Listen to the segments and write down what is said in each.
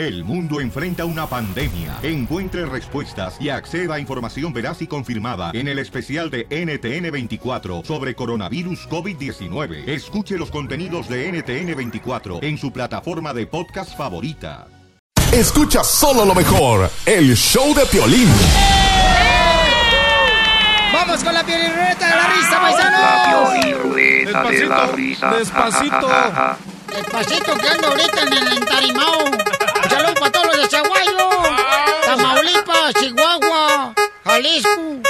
El mundo enfrenta una pandemia. Encuentre respuestas y acceda a información veraz y confirmada en el especial de NTN24 sobre coronavirus COVID-19. Escuche los contenidos de NTN24 en su plataforma de podcast favorita. Escucha solo lo mejor, el show de Piolín. Vamos con la piolirruleta de la risa, paisano. La de la risa. Despacito. Despacito que ando ahorita en el entarimao. Para todos los de Chaguayo, Tamaulipas, Chihuahua, Jalisco.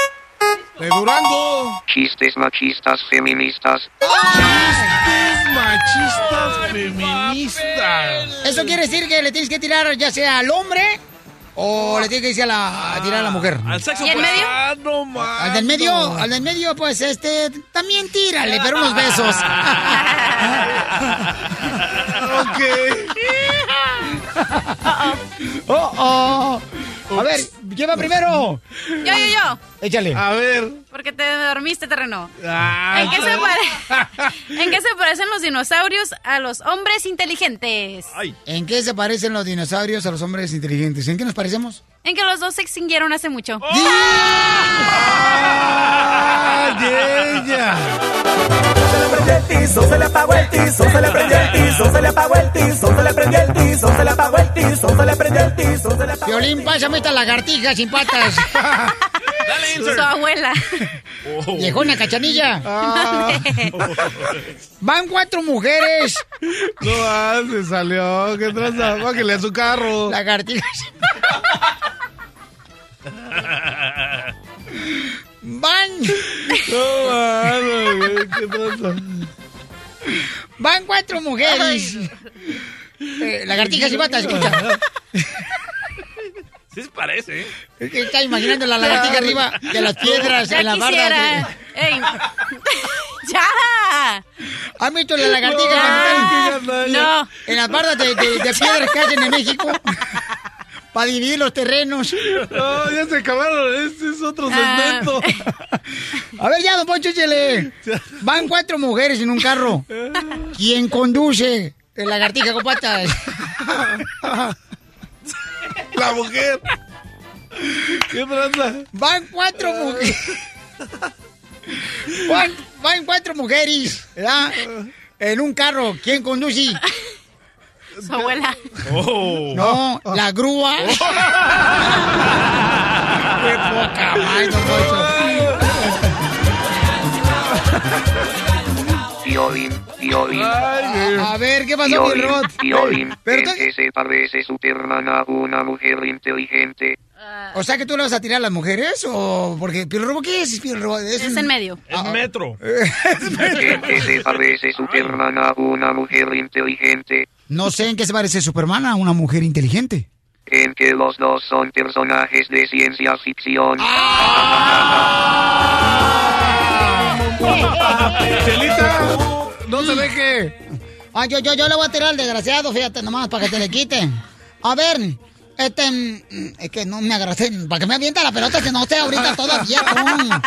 De Durango. Chistes machistas feministas. Chistes machistas feministas. Eso quiere decir que le tienes que tirar ya sea al hombre o le tienes que decir a, la, a tirar a la mujer. Al sexo ¿Y medio? Ah, no más. Al del medio, al del medio, pues este, también tírale, pero unos besos. ok. Oh, oh. A ver, ¿quién va primero? Yo, yo, yo. Échale. A ver. Porque te dormiste, terreno. Ah, ¿En qué, se pare- ¿En qué se parecen los dinosaurios a los hombres inteligentes? Ay. ¿En qué se parecen los dinosaurios a los hombres inteligentes? ¿En qué nos parecemos? En que los dos se extinguieron hace mucho. Ay, ella. Se le prendió el tizo, se le apagó el tizo, se le prendió el tizo, se le apagó el tizo, se le prendió el tizo, se le apagó el tizo, se le prendió el tizo, se le apagó Violín, pásame esta lagartija sin patas. Dale, Su insert. abuela. Oh. Viejona cachanilla. Ah. Van cuatro mujeres. No, ah, se salió. ¿Qué traza? Bájale a su carro. Lagartijas. Van. No, mano, ¿Qué traza? Van cuatro mujeres. Eh, lagartijas y patas, escucha. Sí se parece, ¿eh? Está imaginando la lagartija arriba de las piedras Ya en la quisiera. de- Ey. ¡Ya! ¿Han visto la lagartija No, están no, en las barras de, de- de piedras que hacen en México? Para dividir los terrenos. No, ya se acabaron. Este es otro Ah. segmento. A ver, ya, don Poncho, échale. Van cuatro mujeres en un carro. ¿Quién conduce? El lagartija con patas. La mujer. ¿Qué traza? Van cuatro mujeres. Van, van cuatro mujeres, ¿verdad? En un carro. ¿Quién conduce? Su abuela. Oh. No, la grúa. Qué poca madre, don Poncho. Ay, A ver, ¿qué pasó, mi Violín, Rod? violín. Pero ¿En tú- qué se parece Superman a una mujer inteligente? O sea que tú le vas a tirar a las mujeres o porque Pio Robo qué es Pio Robo? Es un- en medio. es metro. ¿En qué se parece Superman a una mujer inteligente? No sé en qué se parece Superman a una mujer inteligente. En que los dos son personajes de ciencia ficción. Chelita, no se deje. Ah, yo, yo, yo le voy a tirar al desgraciado, fíjate nomás, para que te le quiten. A ver, este, mm, es que no me agarraste, para que me avienta la pelota, que no esté ahorita todavía. no.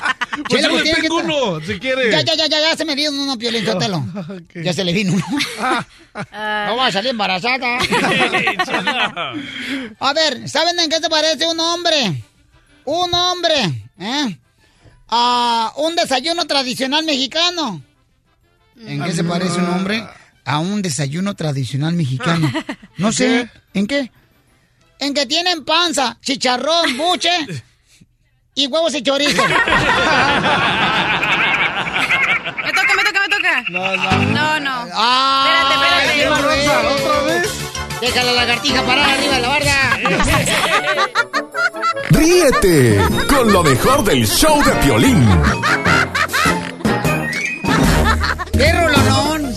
Pues yo le uno, si quiere. Ya, ya, ya, ya, ya se me vino uno, Piolín, Sotelo. Ok. Ya se le vino uno. Ah, No va a salir embarazada. A ver, ¿saben en qué se parece un hombre? Un hombre, ¿eh? A un desayuno tradicional mexicano. ¿En qué se parece un hombre a un desayuno tradicional mexicano? No sé, ¿en qué? En que tienen panza, chicharrón, buche y huevos y chorizo. Me toca, me toca, me toca. No, no. No, no. ¡Ah! Espérate, espérate. güey! ¿Otra vez? Deja la lagartija parada arriba de la barda. Ríete con lo mejor del show de Piolín. ¡Qué rolonón!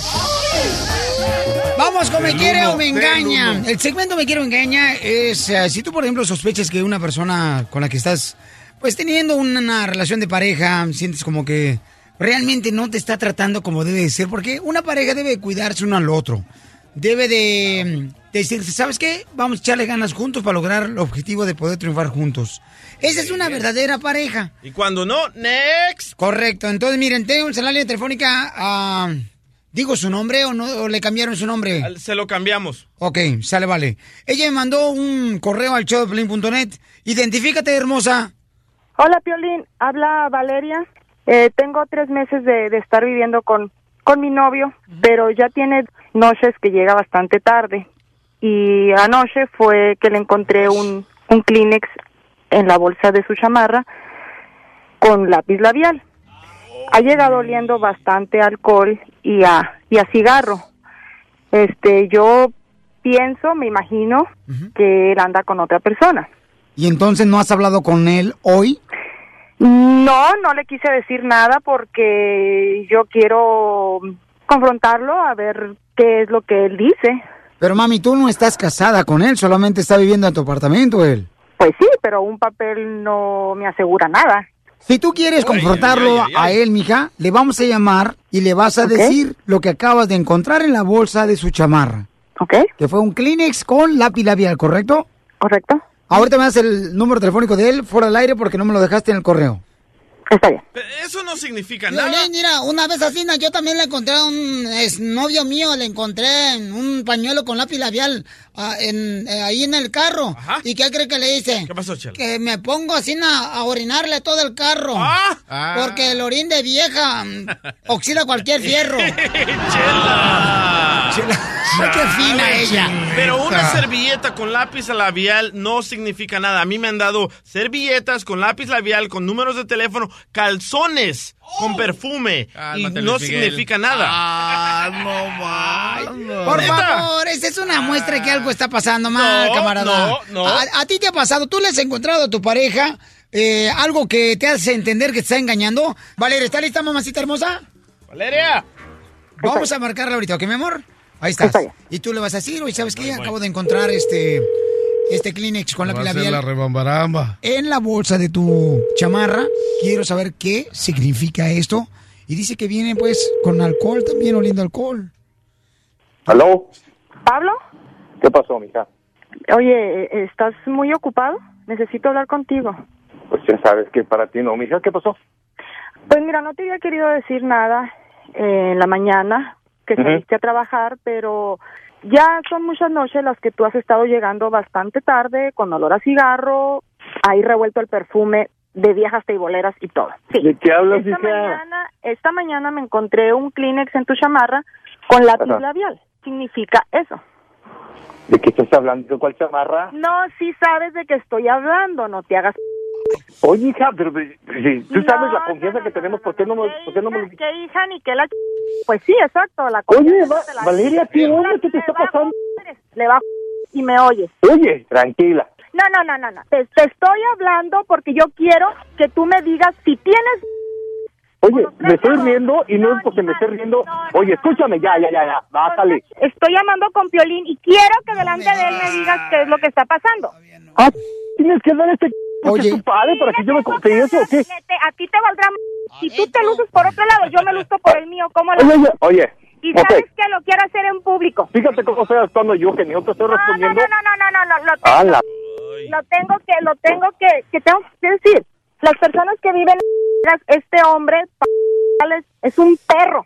Vamos con Me El Quiere o Me Engaña. El segmento Me Quiere o Engaña es eh, si tú, por ejemplo, sospechas que una persona con la que estás, pues, teniendo una relación de pareja, sientes como que realmente no te está tratando como debe de ser, porque una pareja debe de cuidarse uno al otro. Debe de, de decirse, ¿sabes qué? Vamos a echarle ganas juntos para lograr el objetivo de poder triunfar juntos. Esa es una verdadera pareja. Y cuando no, next. Correcto. Entonces, miren, tenemos en la línea telefónica a digo su nombre o no o le cambiaron su nombre? Se lo cambiamos. Ok, sale, vale. Ella me mandó un correo al showdeplin.net. Identifícate, hermosa. Hola, Piolín. Habla Valeria. Eh, tengo tres meses de, de estar viviendo con, con mi novio, pero ya tiene noches que llega bastante tarde. Y anoche fue que le encontré un, un Kleenex en la bolsa de su chamarra con lápiz labial. Ha llegado oliendo bastante alcohol y a, y a cigarro. Este, yo pienso, me imagino, que él anda con otra persona. ¿Y entonces no has hablado con él hoy? No, no le quise decir nada porque yo quiero confrontarlo a ver qué es lo que él dice. Pero mami, tú no estás casada con él, solamente está viviendo en tu apartamento él. Pues sí, pero un papel no me asegura nada. Si tú quieres confrontarlo a él, mija, le vamos a llamar y le vas a decir lo que acabas de encontrar en la bolsa de su chamarra. ¿Ok? Que fue un Kleenex con lápiz labial, ¿correcto? Correcto. Ahorita me das el número telefónico de él fuera del aire porque no me lo dejaste en el correo. Está bien. Eso no significa nada. Violín, mira, una vez así, yo también le encontré a un exnovio mío, le encontré en un pañuelo con lápiz labial ah, en, eh, ahí en el carro. ¿Y qué cree que le hice? ¿Qué pasó, Chela? Que me pongo así na, a orinarle todo el carro. Ah. Porque el orín de vieja mm, oxida cualquier fierro. Chela. Ay, qué fina ella. Pero una servilleta con lápiz labial no significa nada. A mí me han dado servilletas con lápiz labial, con números de teléfono, calzones con perfume. Cálmate, y no Miguel. significa nada. Ah, no Por ¿Neta? favor, esa es una muestra de que algo está pasando mal, No, camarada. no, no. A, a ti te ha pasado, tú le has encontrado a tu pareja eh, algo que te hace entender que te está engañando. Valeria, ¿está lista, mamacita hermosa? Valeria. Vamos a marcarla ahorita, ¿ok, mi amor? Ahí estás. Y tú le vas a decir, oye, ¿sabes qué? Acabo de encontrar este, este Kleenex con Va lápiz a ser la labial rebambaramba. en la bolsa de tu chamarra. Quiero saber qué significa esto. Y dice que viene, pues, con alcohol también, oliendo alcohol. ¿Aló? ¿Pablo? ¿Qué pasó, mija? Oye, eh, ¿estás muy ocupado? Necesito hablar contigo. Pues ya sabes que para ti no, mija. ¿Qué pasó? Pues mira, no te había querido decir nada eh, en la mañana que Ujú. saliste a trabajar, pero ya son muchas noches las que tú has estado llegando bastante tarde, con olor a cigarro, ahí revuelto el perfume de viejas teiboleras y todo. Sí. ¿De qué hablas, esta hija? mañana, esta mañana me encontré un Kleenex en tu chamarra con lápiz Ajá. labial. Significa eso. ¿De qué estás hablando? ¿De cuál chamarra? No, sí sabes de qué estoy hablando, no te hagas... Oye, hija, pero, pero, si tú sabes la confianza que tenemos, ¿por qué no me, por qué no me... ¿Qué hija ni qué la... Pues sí, exacto, la Oye, confianza Va- la- Valeria, ¿qué onda? ¿Qué te está pasando? Le bajo y me oyes. Oye, tranquila. No, no, no, no, no. Te, te estoy hablando porque yo quiero que tú me digas si tienes... Oye, me estoy riendo y no es porque me esté riendo. Oye, escúchame, ya, ya, ya, ya, bájale. Estoy llamando con Piolín y quiero que delante de él me digas qué es lo que está pasando. Ah, tienes que dar este porque es tu padre para que yo me confíe o qué. A ti te valdrá... Si tú te luces por otro lado, yo me luzco por el mío. ¿Cómo lo... Oye, oye, oye, Y sabes que lo quiero hacer en público. fíjate cómo estoy actuando yo, que ni yo te estoy No, no, respondiendo. no, no, no, no, no, lo A tengo, la... lo tengo que, lo tengo que, que tengo que decir. Las personas que viven en este hombre es un perro.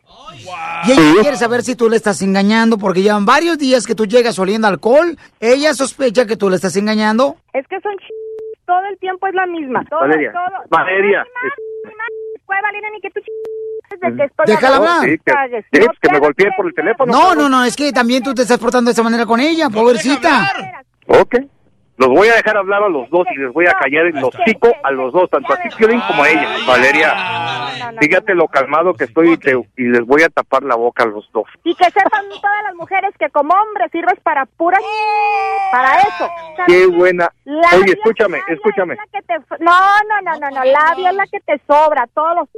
Y ella quiere saber si tú le estás engañando porque llevan varios días que tú llegas oliendo alcohol. Ella sospecha que tú le estás engañando. Es que son ch... todo el tiempo es la misma. Todo, Valeria, todo. Valeria. Puede valer ni que tú ch... desde que estoy Déjala hablar. Sí, que, me golpeé por el teléfono. No, no, no, es que también tú te estás portando de esa manera con ella, pobrecita. Ok. Los voy a dejar hablar a los dos y les voy a callar el hocico a los dos, tanto a ti, Piolín, como a ella. Valeria, fíjate lo calmado que estoy y, te- y les voy a tapar la boca a los dos. Y que sepan todas las mujeres que como hombre sirves para puras... Para eso. ¿Sabes Qué buena. Oye, escúchame, escúchame. que te- No, no, no, no, no, labia es la que te sobra. Todos los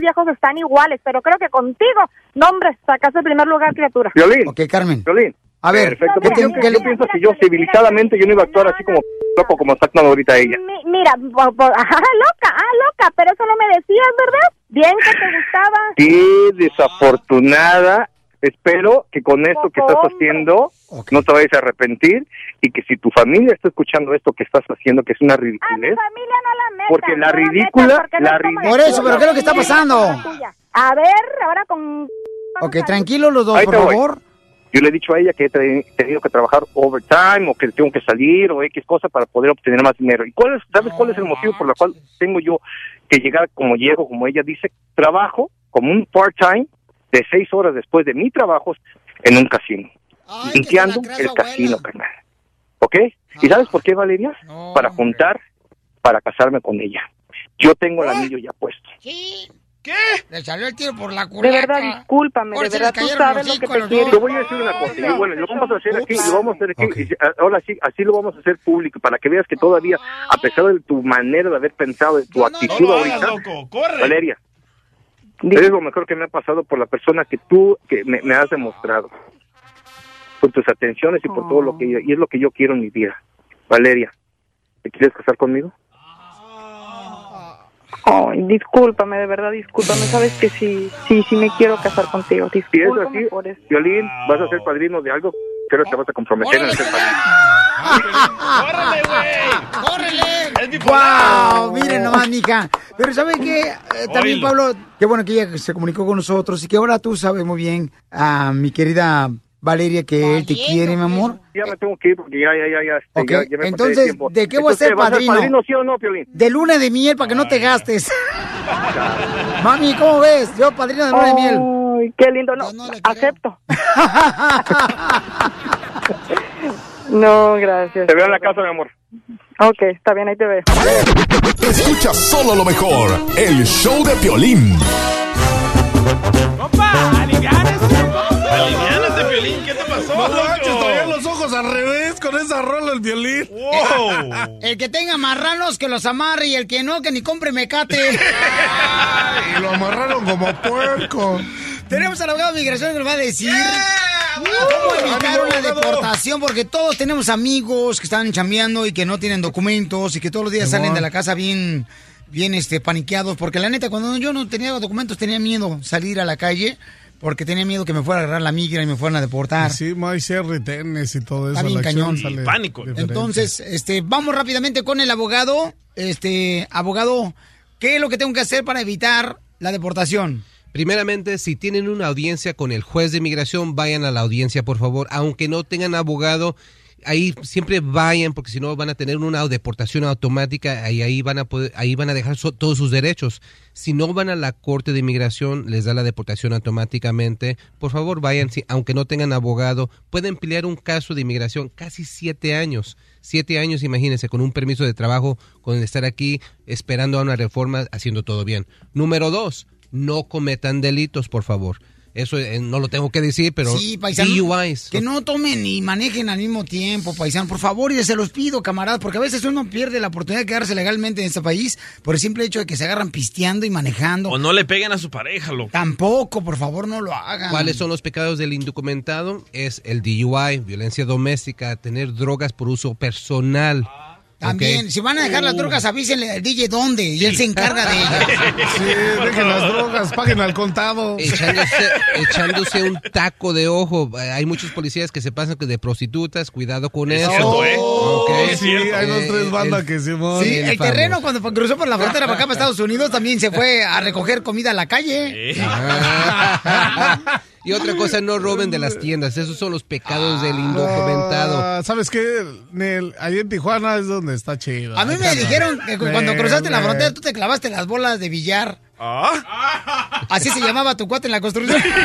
viejos están iguales, pero creo que contigo, no, hombre, sacas el primer lugar, criatura. Violín. Ok, Carmen. Violín. A ver, Perfecto. ¿qué- Porque yo, yo pienso que yo civilizadamente yo no iba a actuar así como loco como está actuando ahorita ella. Mi- mira, bo- bo- ajá, loca, ah, loca, pero eso no me decías, ¿verdad? Bien que te gustaba. Qué desafortunada. Espero que con esto que estás haciendo no te vayas a arrepentir y que si tu familia está escuchando esto que estás haciendo, que es una ridiculez, Familia no la metas. porque la no ridícula, metas, porque no la como ridícula. Por eso, pero ¿qué es lo que está pasando? A ver, ahora con Ok, tranquilo los dos, por voy. favor. Yo le he dicho a ella que he tenido que trabajar overtime o que tengo que salir o X cosa para poder obtener más dinero. ¿Y cuál es, sabes cuál es el motivo por el cual tengo yo que llegar como llego, como ella dice? Trabajo como un part-time de seis horas después de mi trabajo en un casino. limpiando el casino, carnal. ¿Ok? ¿Y sabes por qué, Valeria? para juntar, para casarme con ella. Yo tengo el anillo ya puesto. ¿Qué? Le salió el tiro por la De culata. verdad, discúlpame, Ahora de sí verdad, tú sabes lo que te quiero. Te voy a decir una cosa, y bueno, lo vamos a hacer aquí, lo vamos a hacer aquí, y, ah, ahora sí, así lo vamos a hacer público, para que veas que todavía, a pesar de tu manera de haber pensado, de tu actitud No lo hagas, ahorita, loco. Corre. Valeria, eres lo mejor que me ha pasado por la persona que tú que me, me has demostrado, por tus atenciones y por todo lo que, y es lo que yo quiero en mi vida. Valeria, ¿te quieres casar conmigo? Ay, discúlpame, de verdad, discúlpame. Sabes que sí, sí, sí me quiero casar contigo. Si es Discúlpame así, por eso. Violín, vas a ser padrino de algo, creo que te vas a comprometer en ser padrino. ¡Córrele, güey! ¡Córrele! Es bipolar. ¡Wow! Miren nomás, mija. Pero ¿sabe qué? Eh, también. Pablo, qué bueno que ella se comunicó con nosotros y que ahora tú sabes muy bien a mi querida Valeria que él te quiere, mi amor. Ya me tengo que ir porque ya, ya, ya, ya, este, Ok, ya, ya me pasé entonces. ¿de qué voy a ser ¿vas padrino? padrino, sí o no, Piolín? De luna de miel para que no te gastes. Mami, ¿cómo ves? Yo padrino de luna de miel. Ay, qué lindo. No, acepto. no, gracias. Te veo en la casa, mi amor. Ok, está bien, ahí te veo. Escucha solo lo mejor, el show de Piolín. Aliviánate, Piolín. ¿Qué te pasó, No manches, traía los ojos al revés con esa rola el violín. Wow. El que tenga marranos que los amarre y el que no, que ni compre mecate. Y lo amarraron como puerco. Tenemos al abogado de migración que nos va a decir cómo evitar una deportación, porque todos tenemos amigos que están chambeando y que no tienen documentos y que todos los días salen de la casa bien, bien este, paniqueados, porque la neta, cuando yo no tenía documentos tenía miedo salir a la calle, porque tenía miedo que me fuera a agarrar la migra y me fueran a deportar. Sí, hay retenes y todo eso. Está cañón. sale Pánico. diferente. Entonces, este, vamos rápidamente con el abogado. Este, abogado, ¿qué es lo que tengo que hacer para evitar la deportación? Primeramente, si tienen una audiencia con el juez de inmigración, vayan a la audiencia, por favor. Aunque no tengan abogado, ahí siempre vayan, porque si no van a tener una deportación automática y ahí van a poder, ahí van a dejar todos sus derechos. Si no van a la corte de inmigración, les da la deportación automáticamente. Por favor, vayan, si- aunque no tengan abogado, pueden pelear un caso de inmigración casi siete años. Siete años, imagínense, con un permiso de trabajo, con estar aquí esperando a una reforma, haciendo todo bien. Número dos, no cometan delitos, por favor. Eso eh, no lo tengo que decir, pero Sí, paisano. DUIs. Que no tomen y manejen al mismo tiempo, paisano. Por favor, y se los pido, camaradas, porque a veces uno pierde la oportunidad de quedarse legalmente en este país por el simple hecho de que se agarran pisteando y manejando. O no le peguen a su pareja, loco. Tampoco, por favor, no lo hagan. ¿Cuáles son los pecados del indocumentado? Es el DUI, violencia doméstica, tener drogas por uso personal. También, si van a dejar las drogas, avísenle al DJ dónde y él se encarga de ellas. Sí, dejen las drogas, paguen al contado. Echándose, echándose un taco de ojo. Hay muchos policías que se pasan de prostitutas, cuidado con Es eso. cierto, ¿eh? Sí, cierto. hay dos, tres Eh, bandas el- que Simón. Sí, el terreno cuando cruzó por la frontera para acá, para Estados Unidos, también se fue a recoger comida a la calle. Ah. y otra cosa, no roben de las tiendas. Esos son los pecados del indocumentado. Ah, ¿Sabes qué? Nel? Ahí en Tijuana es donde está chido. A mí me dijeron que cuando cruzaste la frontera tú te clavaste las bolas de billar. ¿Ah? Así se llamaba tu cuate en la construcción. ¿Tú eres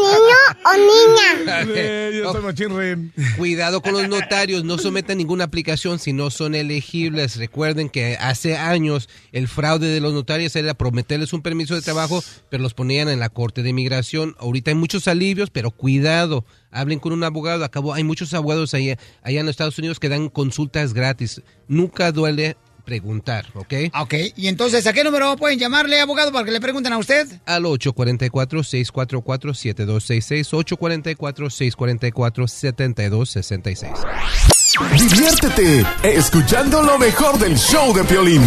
niño o niña? Eh, yo soy machín rin. Cuidado con los notarios, no sometan ninguna aplicación si no son elegibles. Recuerden que hace años el fraude de los notarios era prometerles un permiso de trabajo, pero los ponían en la corte de inmigración. Ahorita hay muchos alivios, pero cuidado, hablen con un abogado. Acabó, hay muchos abogados allá, allá en los Estados Unidos que dan consultas gratis. Nunca duele preguntar, ¿ok? ok, y entonces, ¿a qué número pueden llamarle, abogado, para que le pregunten a usted? Al 844-644-7266, 844-644-7266. Diviértete escuchando lo mejor del show de Piolín.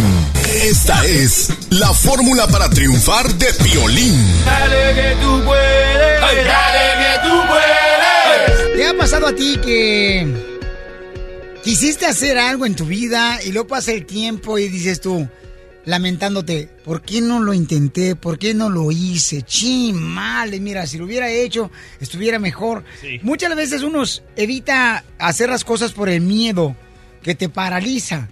Esta es la fórmula para triunfar de Piolín. Dale que tú puedes, dale que tú puedes. ¿Te ha pasado a ti que quisiste hacer algo en tu vida y luego pasa el tiempo y dices tú, lamentándote, ¿por qué no lo intenté? ¿Por qué no lo hice? Chin, mal, mira, si lo hubiera hecho, estuviera mejor. Sí. Muchas veces uno evita hacer las cosas por el miedo que te paraliza.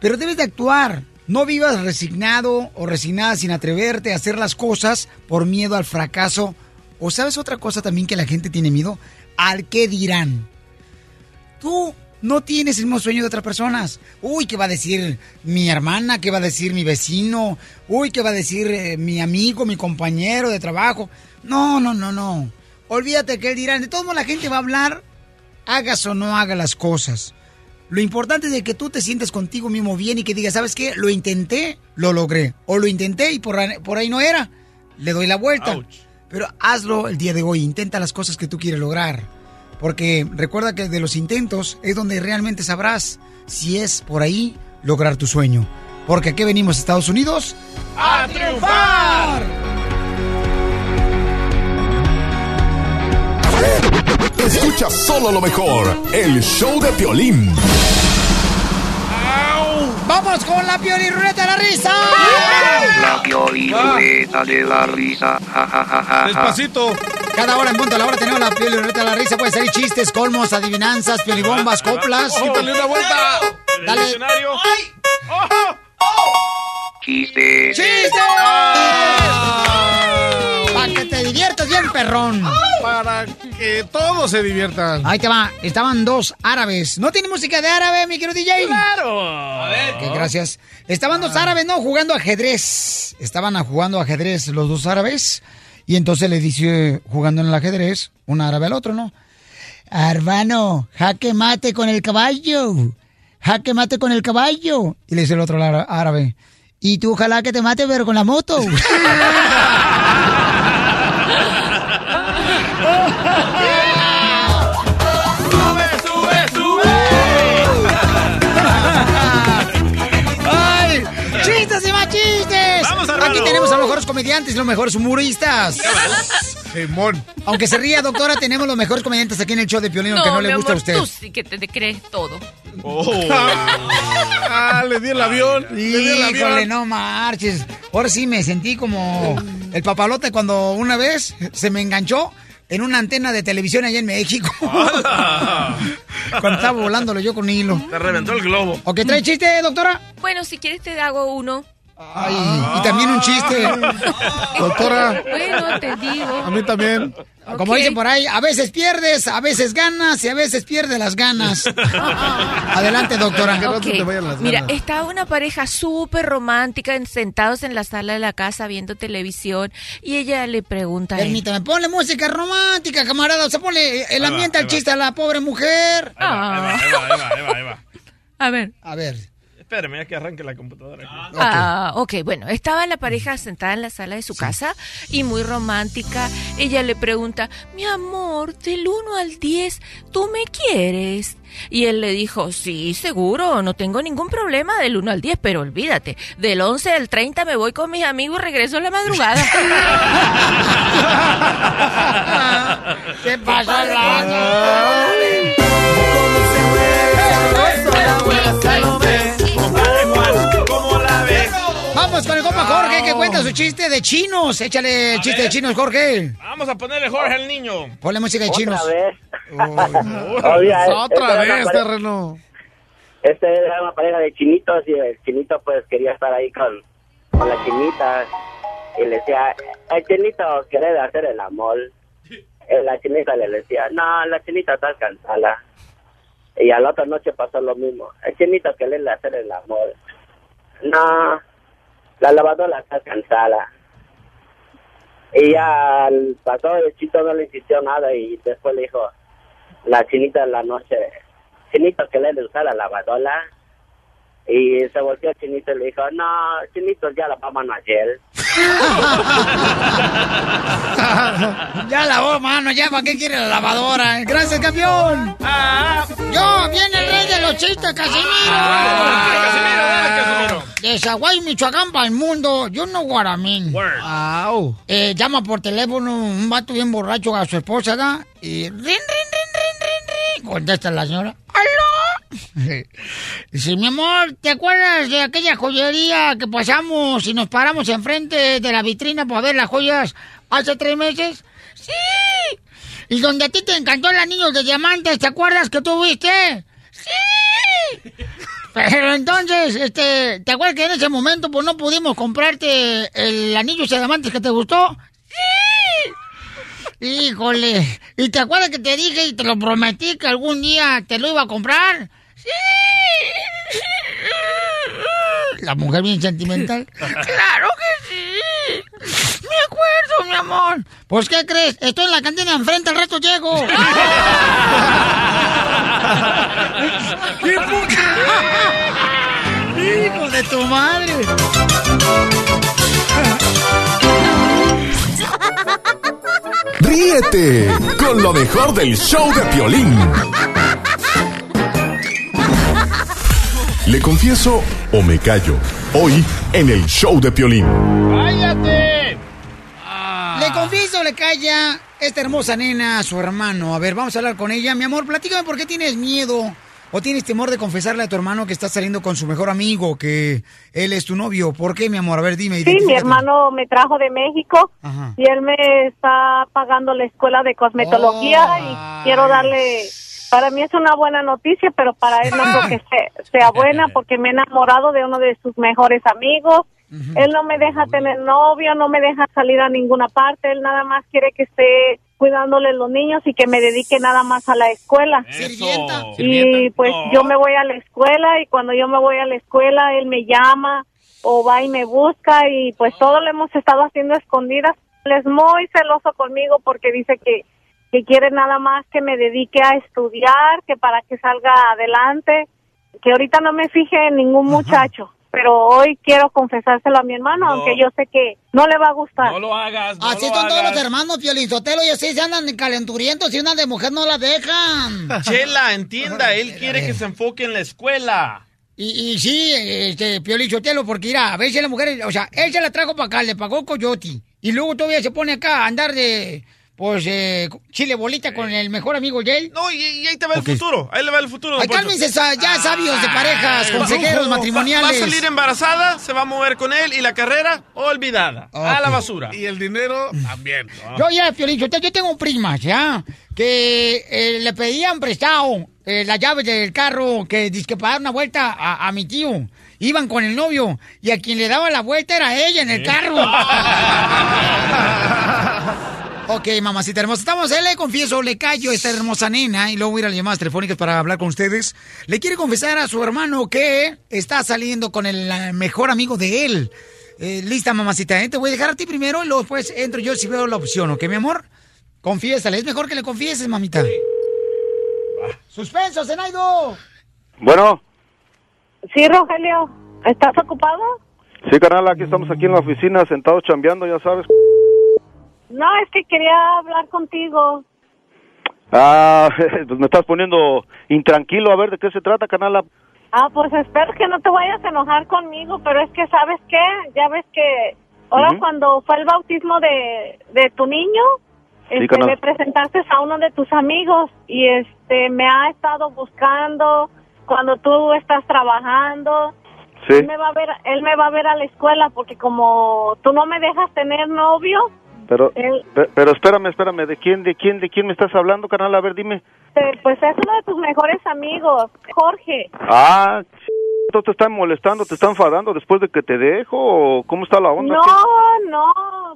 Pero debes de actuar. No vivas resignado o resignada sin atreverte a hacer las cosas por miedo al fracaso. O sabes otra cosa también que la gente tiene miedo, al qué dirán. Tú no tienes el mismo sueño de otras personas. Uy, ¿qué va a decir mi hermana? ¿Qué va a decir mi vecino? Uy, ¿qué va a decir eh, mi amigo, mi compañero de trabajo? No, no, no, no. Olvídate que él dirán. De todos modos la gente va a hablar, hagas o no hagas las cosas. Lo importante es de que tú te sientes contigo mismo bien y que digas, ¿sabes qué? Lo intenté, lo logré. O lo intenté y por ahí no era. Le doy la vuelta. Pero hazlo el día de hoy. Intenta las cosas que tú quieres lograr. Porque recuerda que de los intentos es donde realmente sabrás si es por ahí lograr tu sueño. Porque aquí venimos a Estados Unidos ¡A triunfar! Escucha solo lo mejor, el show de Piolín. ¡Vamos con la Pioli Ruleta de la Risa! La pioliruleta de la risa. Ja, ja, ja, ja, ja. Cada hora en punto a la hora tenemos la Pioli Ruleta de la Risa. Puede salir chistes, colmos, adivinanzas, piolibombas, coplas. Quítale una vuelta. El Dale. diccionario. Chistes. ¡Chistes! Para perrón. Para que todos se diviertan. Ahí te va. Estaban dos árabes. ¿No tiene música de árabe, mi querido DJ? Claro. A ver. Gracias. Estaban dos árabes, ¿no? Jugando ajedrez. Estaban a- jugando ajedrez los dos árabes. Y entonces le dice, jugando en el ajedrez, un árabe al otro, ¿no? Hermano, jaque mate con el caballo. Jaque mate con el caballo. Y le dice el otro ára- árabe. Y tú ojalá que te mate, pero con la moto. comediantes y los mejores humoristas. Simón. Aunque se ría, doctora, tenemos los mejores comediantes aquí en el show de Piolín, aunque no, le gusta a usted. Tú sí que te, te crees todo. Ah, le di el avión. Le di el Híjole, avión. no marches. Ahora sí me sentí como el papalote cuando una vez se me enganchó en una antena de televisión allá en México. cuando estaba volándolo yo con hilo. Te reventó el globo. ¿O qué trae chiste, doctora? Bueno, si quieres te hago uno. Ay, y también un chiste. Doctora, Bueno, te digo. a mí también. Como dicen por ahí, a veces pierdes, a veces ganas y a veces pierdes las ganas. Adelante, doctora. Que no te vayan las Mira, ganas. estaba una pareja súper romántica en- sentados en la sala de la casa viendo televisión y ella le pregunta Permítame, ponle música romántica, camarada. O sea, ponle el ambiente al va. chiste a la pobre mujer. Ahí va, ahí va, ahí va, ahí va, ahí va, ahí va. a ver, A ver. Espérame, ya que arranque la computadora. aquí. Ah, ok, bueno, estaba la pareja sentada en la sala de su casa y muy romántica. Ella le pregunta, mi amor, del 1 al 10, ¿tú me quieres? Y él le dijo, sí, seguro, no tengo ningún problema del 1 al 10, pero olvídate, del 11 al 30 me voy con mis amigos y regreso en la madrugada. ¿Qué pasó, Vamos con el compa Jorge que cuenta su chiste de chinos. Échale el chiste de chinos, Jorge. Vamos a ponerle Jorge al niño. Ponle música de chinos. Otra vez. Uy. Oiga, es- Otra esta era vez, una pareja- terreno. Esta era una pareja de chinitos y el chinito pues quería estar ahí con, con la chinita y le decía, el chinito quiere hacer el amor. Y la chinita le decía, no, la chinita está cansada. Y a la otra noche pasó lo mismo. El chinito quiere hacer el amor. No, la lavadora está cansada. Y al- pasó, el chito no le insistió nada y después le dijo, la chinita en la noche, chinito que le de usar la lavadora. Y se volteó el chinito y le dijo, no, chinito ya la vamos ayer. Ya lavó, mano, ya, ¿para qué quiere la lavadora? Gracias, campeón. Yo, viene el rey de los chistes, Casimiro. De Zaguay, Michoacán, para el mundo. Yo no guaramín. Eh, llama por teléfono un vato bien borracho a su esposa, ¿da? Y rin, rin, rin. Contesta la señora. ¡Aló! Dice, mi amor, ¿te acuerdas de aquella joyería que pasamos y nos paramos enfrente de la vitrina para ver las joyas hace tres meses? ¡Sí! Y donde a ti te encantó el anillo de diamantes, ¿te acuerdas que tuviste? ¡Sí! Pero entonces, este, ¿te acuerdas que en ese momento pues no pudimos comprarte el anillo de diamantes que te gustó? Híjole, ¿y te acuerdas que te dije y te lo prometí que algún día te lo iba a comprar? ¡Sí! La mujer bien sentimental. ¡Claro que sí! Me acuerdo, mi amor. Pues, ¿qué crees? Estoy en la cantina enfrente, al resto llego. ¡Qué poca! ¡Hijo de tu madre! Ríete con lo mejor del show de Piolín. ¿Le confieso o me callo? Hoy en el show de Piolín. ¡Cállate! Le confieso, le calla esta hermosa nena a su hermano. A ver, vamos a hablar con ella. Mi amor, platícame por qué tienes miedo o tienes temor de confesarle a tu hermano que estás saliendo con su mejor amigo, que él es tu novio. ¿Por qué, mi amor? A ver, dime. Sí, mi hermano me trajo de México Ajá. y él me está pagando la escuela de cosmetología y quiero darle, para mí es una buena noticia, pero para él no creo que se- sea buena porque me he enamorado de uno de sus mejores amigos. Él no me deja tener novio, no me deja salir a ninguna parte, él nada más quiere que esté cuidándole los niños y que me dedique nada más a la escuela. Y pues yo me voy a la escuela y cuando yo me voy a la escuela él me llama o va y me busca y pues todo lo hemos estado haciendo a escondidas. Él es muy celoso conmigo porque dice que, que quiere nada más que me dedique a estudiar, que para que salga adelante, que ahorita no me fije en ningún muchacho. Pero hoy quiero confesárselo a mi hermano, aunque yo sé que no le va a gustar. No lo hagas, no Así lo son todos los hermanos, Piolín Sotelo, y así se andan calenturientos y una de mujer no la dejan. Chela, entienda, él quiere que se enfoque en la escuela. Y, y sí, este, Piolín Sotelo, porque mira, a veces la mujer, o sea, él se la trajo para acá, le pagó Coyote, y luego todavía se pone acá a andar de, pues, eh, chile bolita con el mejor amigo de él. No, y, y ahí te va el futuro, ahí le va el futuro. Ay, cálmense, ya sabios de parejas, consejeros Va- matrimoniales. Va a salir embarazada, se va a mover con él y la carrera olvidada. A la basura. Y el dinero también. Yo ya, Piolín, Sotelo, yo tengo primas, ¿ya? Que eh, le pedían prestado eh, la llave del carro que dizque para dar una vuelta a, a mi tío. Iban con el novio y a quien le daba la vuelta era ella en el carro. ok, mamacita hermosa. Estamos, él le confieso, le callo a esta hermosa nena y luego voy a ir a las llamadas telefónicas para hablar con ustedes. Le quiere confesar a su hermano que está saliendo con el eh, mejor amigo de él. Eh, lista, mamacita, ¿eh? te voy a dejar a ti primero y luego después entro yo si veo la opción, ¿ok, mi amor? Confiésale, es mejor que le confieses, mamita. ¡Suspenso, Zenaido! Bueno, Sí, Rogelio, ¿estás ocupado? sí, carnal, aquí estamos aquí en la oficina sentados chambeando, ya sabes. No, es que quería hablar contigo. Ah, pues me estás poniendo intranquilo, a ver, ¿de qué se trata, carnal? Ah, pues espero que no te vayas a enojar conmigo, pero es que, ¿sabes qué? Ya ves que ahora cuando fue el bautismo de, de tu niño, este, carnal. le presentaste a uno de tus amigos y este me ha estado buscando cuando tú estás trabajando. Sí. Él me va a ver, él me va a ver a la escuela porque como tú no me dejas tener novio, Pero, pero espérame, espérame, ¿de quién, de quién, de quién me estás hablando, carnal? A ver, dime. eh, pues es uno de tus mejores amigos, Jorge. Ah, te están molestando, te están enfadando después de que te dejo, cómo está la onda? No, no,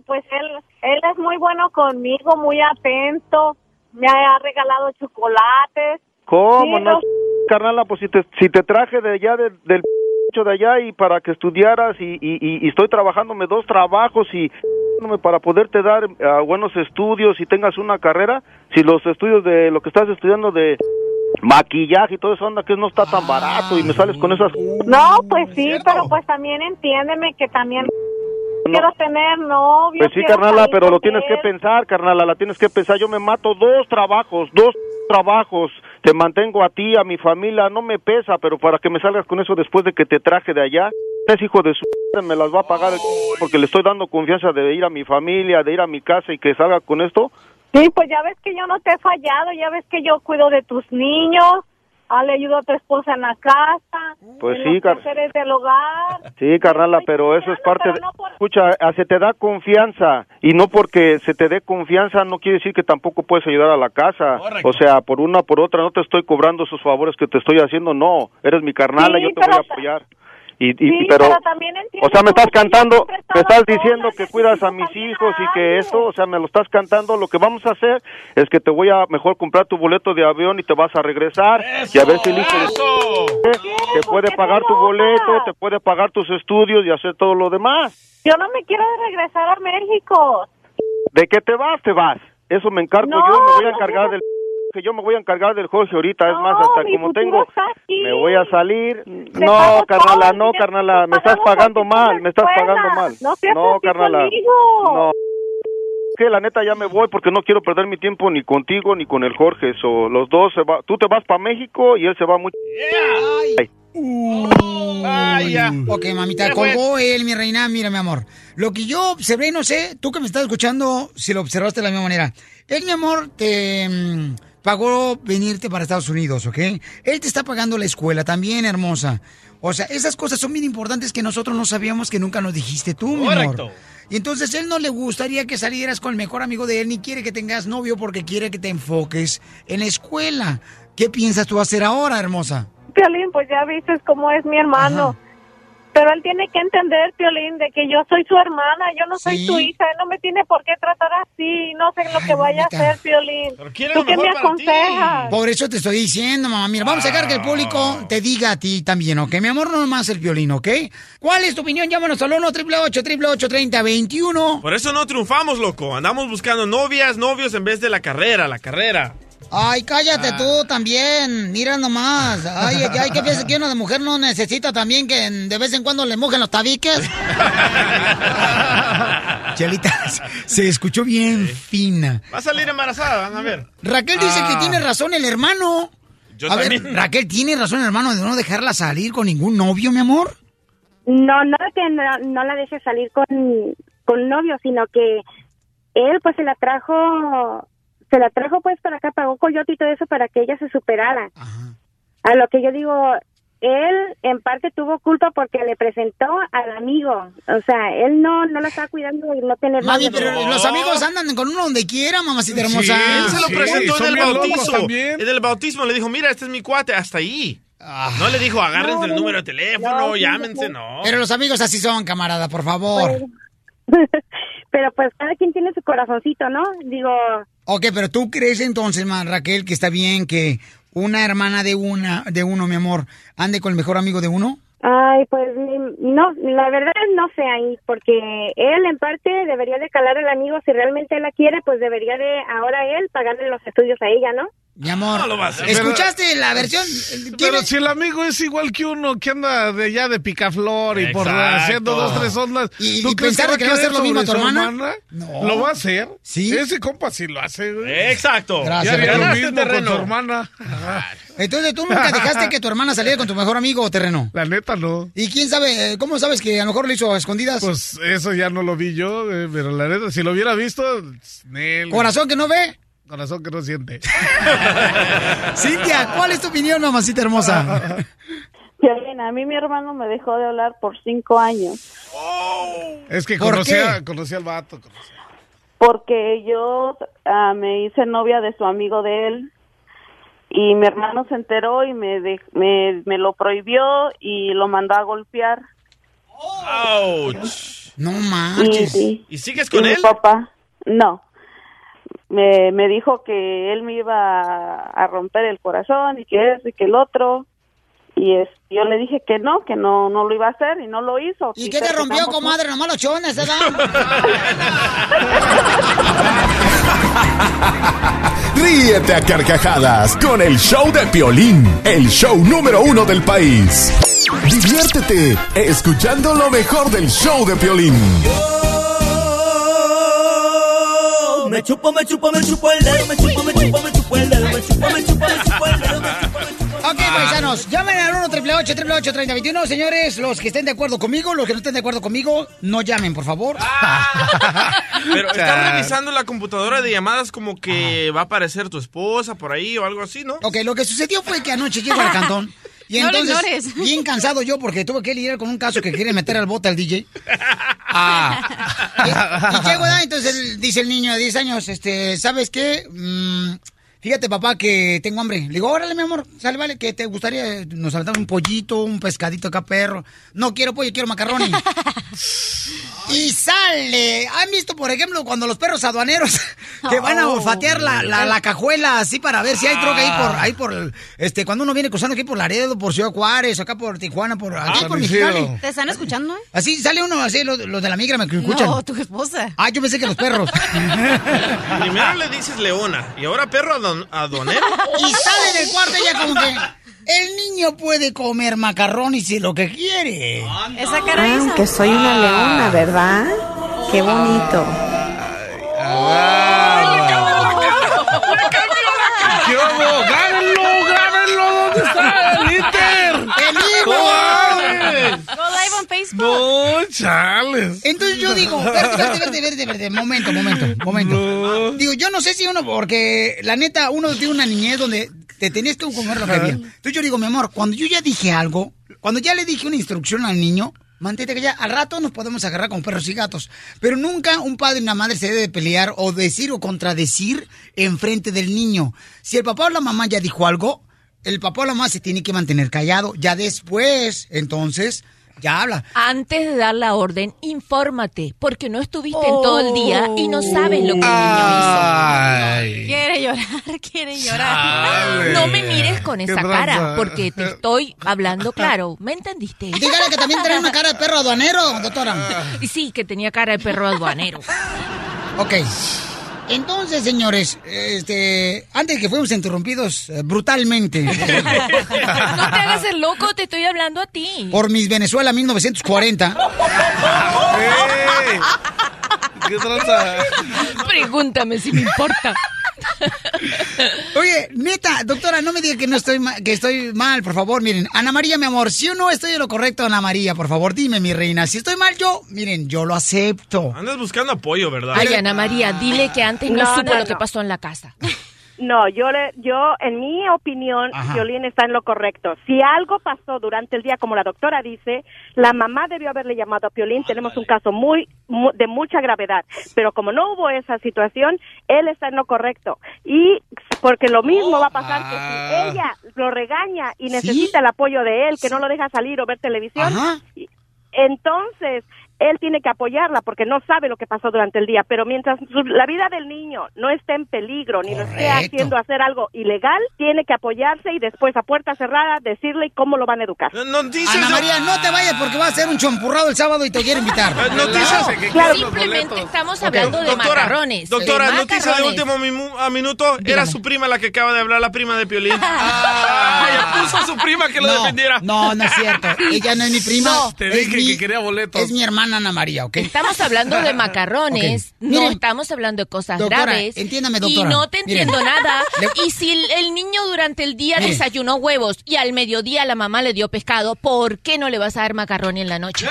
pues él, él es muy bueno conmigo, muy atento, me ha regalado chocolates. ¿Cómo Sí, no, carnala? Pues si te, si te traje de allá, de- del de allá y para que estudiaras y, y, estoy trabajándome dos trabajos y para poderte dar ah, buenos estudios y tengas una carrera, si los estudios de lo que estás estudiando de maquillaje y todo eso anda que no está tan barato y me sales con esas No, pues sí, pero pues también entiéndeme que también quiero tener novio. Pues sí, carnala, pero lo tienes que pensar, carnala, la tienes que pensar. Yo me mato dos trabajos, dos trabajos. Te mantengo a ti, a mi familia, no me pesa, pero para que me salgas con eso después de que te traje de allá, ese hijo de su me las va a pagar el porque le estoy dando confianza de ir a mi familia, de ir a mi casa y que salga con esto. Sí, pues ya ves que yo no te he fallado, ya ves que yo cuido de tus niños, ah, le ayudo a tu esposa en la casa, Pues en sí, los car- quehaceres del hogar. Sí, carnala, pero eso es parte de... Escucha, ah, se te da confianza y no porque se te dé confianza no quiere decir que tampoco puedes ayudar a la casa. O sea, por una por otra no te estoy cobrando esos favores que te estoy haciendo, no. Eres mi carnala, Sí, yo te voy a apoyar. Y, y- Sí, pero, pero también entiendo o sea, me estás cantando, me estás diciendo que cuidas a mis hijos y que esto, o sea, me lo estás cantando. Lo que vamos a hacer es que te voy a mejor comprar tu boleto de avión y te vas a regresar y a ver si el hijo de- te puede pagar tu boleto, te puede pagar tus estudios y hacer todo lo demás. Yo no me quiero regresar a México. ¿De qué te vas? Te vas. Eso me encargo No, yo, me voy a no encargar del que yo me voy a encargar del Jorge ahorita, es más, hasta como tengo, me voy a salir. Te No, carnala, no, carnala, me estás pagando mal, me estás pagando mal. No No, carnala. conmigo. No. Que la neta ya me voy porque no quiero perder mi tiempo ni contigo ni con el Jorge. So, los dos se va, tú te vas para México y él se va muy. Ay. Ok, mamita, colgó él, mi reina. Mira, mi amor. Lo que yo observé, no sé, tú que me estás escuchando, si lo observaste de la misma manera. Él, mi amor, te mm, pagó venirte para Estados Unidos, ¿ok? Él te está pagando la escuela también, hermosa. O sea, esas cosas son bien importantes que nosotros no sabíamos que nunca nos dijiste tú, mi Correcto. amor. Y entonces él no le gustaría que salieras con el mejor amigo de él, ni quiere que tengas novio porque quiere que te enfoques en la escuela. ¿Qué piensas tú hacer ahora, hermosa? Piolín, pues ya viste cómo es mi hermano. Pero él tiene que entender, Piolín, de que yo soy su hermana, yo no soy Sí. su hija, él no me tiene por qué tratar así, no sé lo que vaya a hacer, Piolín. quiere ¿Tú lo qué me ti. aconsejas? Por eso te estoy diciendo, mamá. Mira, vamos a dejar que el público te diga a ti también, ¿ok? Mi amor, no nomás el violín, ¿ok? ¿Cuál es tu opinión? Llámanos al 1 888 3021 Por eso no triunfamos, loco. Andamos buscando novias, novios en vez de la carrera, la carrera. Ay, cállate tú también. Mira nomás. Ay, ay, ay, ¿qué piensas que una de mujer no necesita también que de vez en cuando le mojen los tabiques? Chelita, se escuchó bien fina. Va a salir embarazada, van a ver. Raquel dice Ah. que tiene razón el hermano. Yo a ver, también. Raquel, ¿tiene razón el hermano de no dejarla salir con ningún novio, mi amor? No, no que no, no la deje salir con, con novio, sino que él pues se la trajo, se la trajo pues para acá, pagó coyote y todo eso para que ella se superara. A lo que yo digo, él en parte tuvo culpa porque le presentó al amigo, o sea, él no, no la estaba cuidando y no tener Mami, pero los amigos andan con uno donde quiera, mamacita hermosa. Él se lo presentó en el bautizo. En el bautismo le dijo, mira, este es mi cuate, hasta ahí. Ah. No le dijo, agárrense No, el número de teléfono, llámense, no. no. Pero los amigos así son, camarada, por favor. Pero pues cada quien tiene su corazoncito, ¿no? Digo, Ok, pero tú crees entonces, Raquel, que está bien que una hermana de una, de uno, mi amor, ande con el mejor amigo de uno? Ay, pues no, la verdad no sé ahí, porque él en parte debería de calar al amigo, si realmente él la quiere, pues debería de ahora él pagarle los estudios a ella, ¿no? Mi amor, lo va a hacer. ¿escuchaste la versión? Pero si el amigo es igual que uno que anda de allá de picaflor y por haciendo dos, tres ondas. Y- ¿tú y crees pensar va que va a hacer lo mismo a tu hermana? No. ¿Lo va a hacer? Sí. Ese compa sí lo hace, güey. Exacto. Ya Gracias, haría lo mismo con su hermana. Entonces, ¿tú nunca dejaste que tu hermana saliera con tu mejor amigo o terreno? La neta no. ¿Y quién sabe, eh, cómo sabes que a lo mejor lo hizo a escondidas? Pues eso ya no lo vi yo, eh, pero la neta, si lo hubiera visto, Nel. ¿Corazón que no ve? Corazón que no siente. Cintia, ¿cuál es tu opinión, mamacita hermosa? Piolín, a mí mi hermano me dejó de hablar por cinco años. Es que ¿Por conocía, qué? conocía al vato. Porque yo ah, me hice novia de su amigo de él y mi hermano se enteró y me, de- me, me lo prohibió y lo mandó a golpear. Ouch. No Y, ¿Y sigues con y mi él? papá, no. Me, me dijo que él me iba a, romper el corazón y que eso y que el otro. Y es, yo le dije que no, que no, no lo iba a hacer y no lo hizo. ¿Y qué te rompió, comadre? Nomás los chones, ¿eh? ¿verdad? Ríete a carcajadas con el show de Piolín, el show número uno del país. Diviértete escuchando lo mejor del show de Piolín. Me chupo, me chupo, me chupo el dedo, me chupo, me chupo, me chupo el dedo, me chupo, me chupo, me chupo el dedo, me chupo, me chupo. Ok, paisanos, llamen al 1 888 3021 Señores, los que estén de acuerdo conmigo, los que no estén de acuerdo conmigo, no llamen, por favor. Pero está revisando la computadora de llamadas como que va a aparecer tu esposa por ahí o algo así, ¿no? Ok, lo que sucedió fue que anoche llego al cantón. Y No entonces, bien cansado yo porque tuve que lidiar con un caso que quiere meter al bote al DJ. Ah. Y, y llego, entonces dice el niño de 10 años, este, ¿sabes qué? Mm, fíjate, papá, que tengo hambre. Le digo, órale, mi amor, sale, vale, que te gustaría, nos saltamos un pollito, un pescadito acá, perro. No quiero pollo, quiero macarrones. Y sale. ¿Han visto, por ejemplo, cuando los perros aduaneros que van a Oh. olfatear la, la, la cajuela así para ver si hay droga ahí por, ahí por, este, cuando uno viene cruzando aquí por Laredo, por Ciudad Juárez, acá por Tijuana, por aquí por Mexicali? ¿Te están escuchando, eh? Así sale uno, así, los, los de la migra me escuchan. No, tu esposa. Ah, yo pensé que los perros. Primero le dices leona y ahora perro adonero. y sale del cuarto ella como que el niño puede comer macarrones si lo que quiere. Esa Ah, que soy una leona, ¿verdad? Qué bonito. ¿Qué hubo? ¡Grábenlo! ¡Grábenlo! ¿Dónde está el Inter? ¡En vivo! ¡No mames! Go live on Facebook. No, chales. Entonces yo digo, verte, verte, verte, verte, momento, momento, momento. Digo, yo no sé si uno, porque la neta, uno tiene una niñez donde te tenías que comer lo que había. Entonces yo digo, mi amor, cuando yo ya dije algo, cuando ya le dije una instrucción al niño, mantente que ya al rato nos podemos agarrar con perros y gatos. Pero nunca un padre y una madre se debe de pelear o decir o contradecir enfrente del niño. Si el papá o la mamá ya dijo algo, el papá o la mamá se tiene que mantener callado. Ya después, entonces, ya habla. Antes de dar la orden, infórmate, porque no estuviste en todo el día y no sabes lo que el niño hizo. Quiere llorar, quiere llorar. No me mires con esa cara, porque te estoy hablando claro. ¿Me entendiste? Dígale que también trae una cara de perro aduanero, doctora. Y sí, que tenía cara de perro aduanero. Ok. Entonces, señores, este, antes de que fuéramos interrumpidos eh, brutalmente No te hagas el loco, te estoy hablando a ti. por Miss Venezuela 1940, ¿Qué tranza? Pregúntame si me importa. Oye, neta, doctora, no me diga que no estoy ma- que estoy mal, por favor, miren. Ana María, mi amor, si yo no estoy en lo correcto, Ana María, por favor, dime, mi reina. Si estoy mal yo, miren, yo lo acepto. Andas buscando apoyo, ¿verdad? Ay, Ana María, dile que antes no, No, supo no, lo que pasó en la casa. No, yo le, yo, en mi opinión, Ajá. Violín está en lo correcto. Si algo pasó durante el día, como la doctora dice, la mamá debió haberle llamado a Piolín. Tenemos un caso muy, mu- de mucha gravedad. Pero como no hubo esa situación, él está en lo correcto. Y porque lo mismo va a pasar que si ella lo regaña y necesita el apoyo de él, que no lo deja salir o ver televisión, Ajá. entonces él tiene que apoyarla porque no sabe lo que pasó durante el día. Pero mientras su- la vida del niño no esté en peligro ni lo esté haciendo hacer algo ilegal, tiene que apoyarse y después a puerta cerrada decirle cómo lo van a educar. Ana María, no te vayas porque va a ser un champurrado el sábado y te quiero invitar. Noticias. Simplemente estamos hablando de Doctora, macarrones. Doctora, de noticia de último a minuto. Era su prima la que acaba de hablar, la prima de Piolín. Ah, ya puso a su prima que lo no, defendiera. No, no es cierto. Ella no es mi prima. No. Te es dije mi- que quería boletos. Es mi hermana Ana María, ¿ok? Estamos hablando de macarrones, no Miren, estamos hablando de cosas doctora, graves. entiéndame, Y doctora. no te Miren. entiendo nada. Le- Y si el, el niño durante el día Miren. desayunó huevos y al mediodía la mamá le dio pescado, ¿por qué no le vas a dar macarrón en la noche?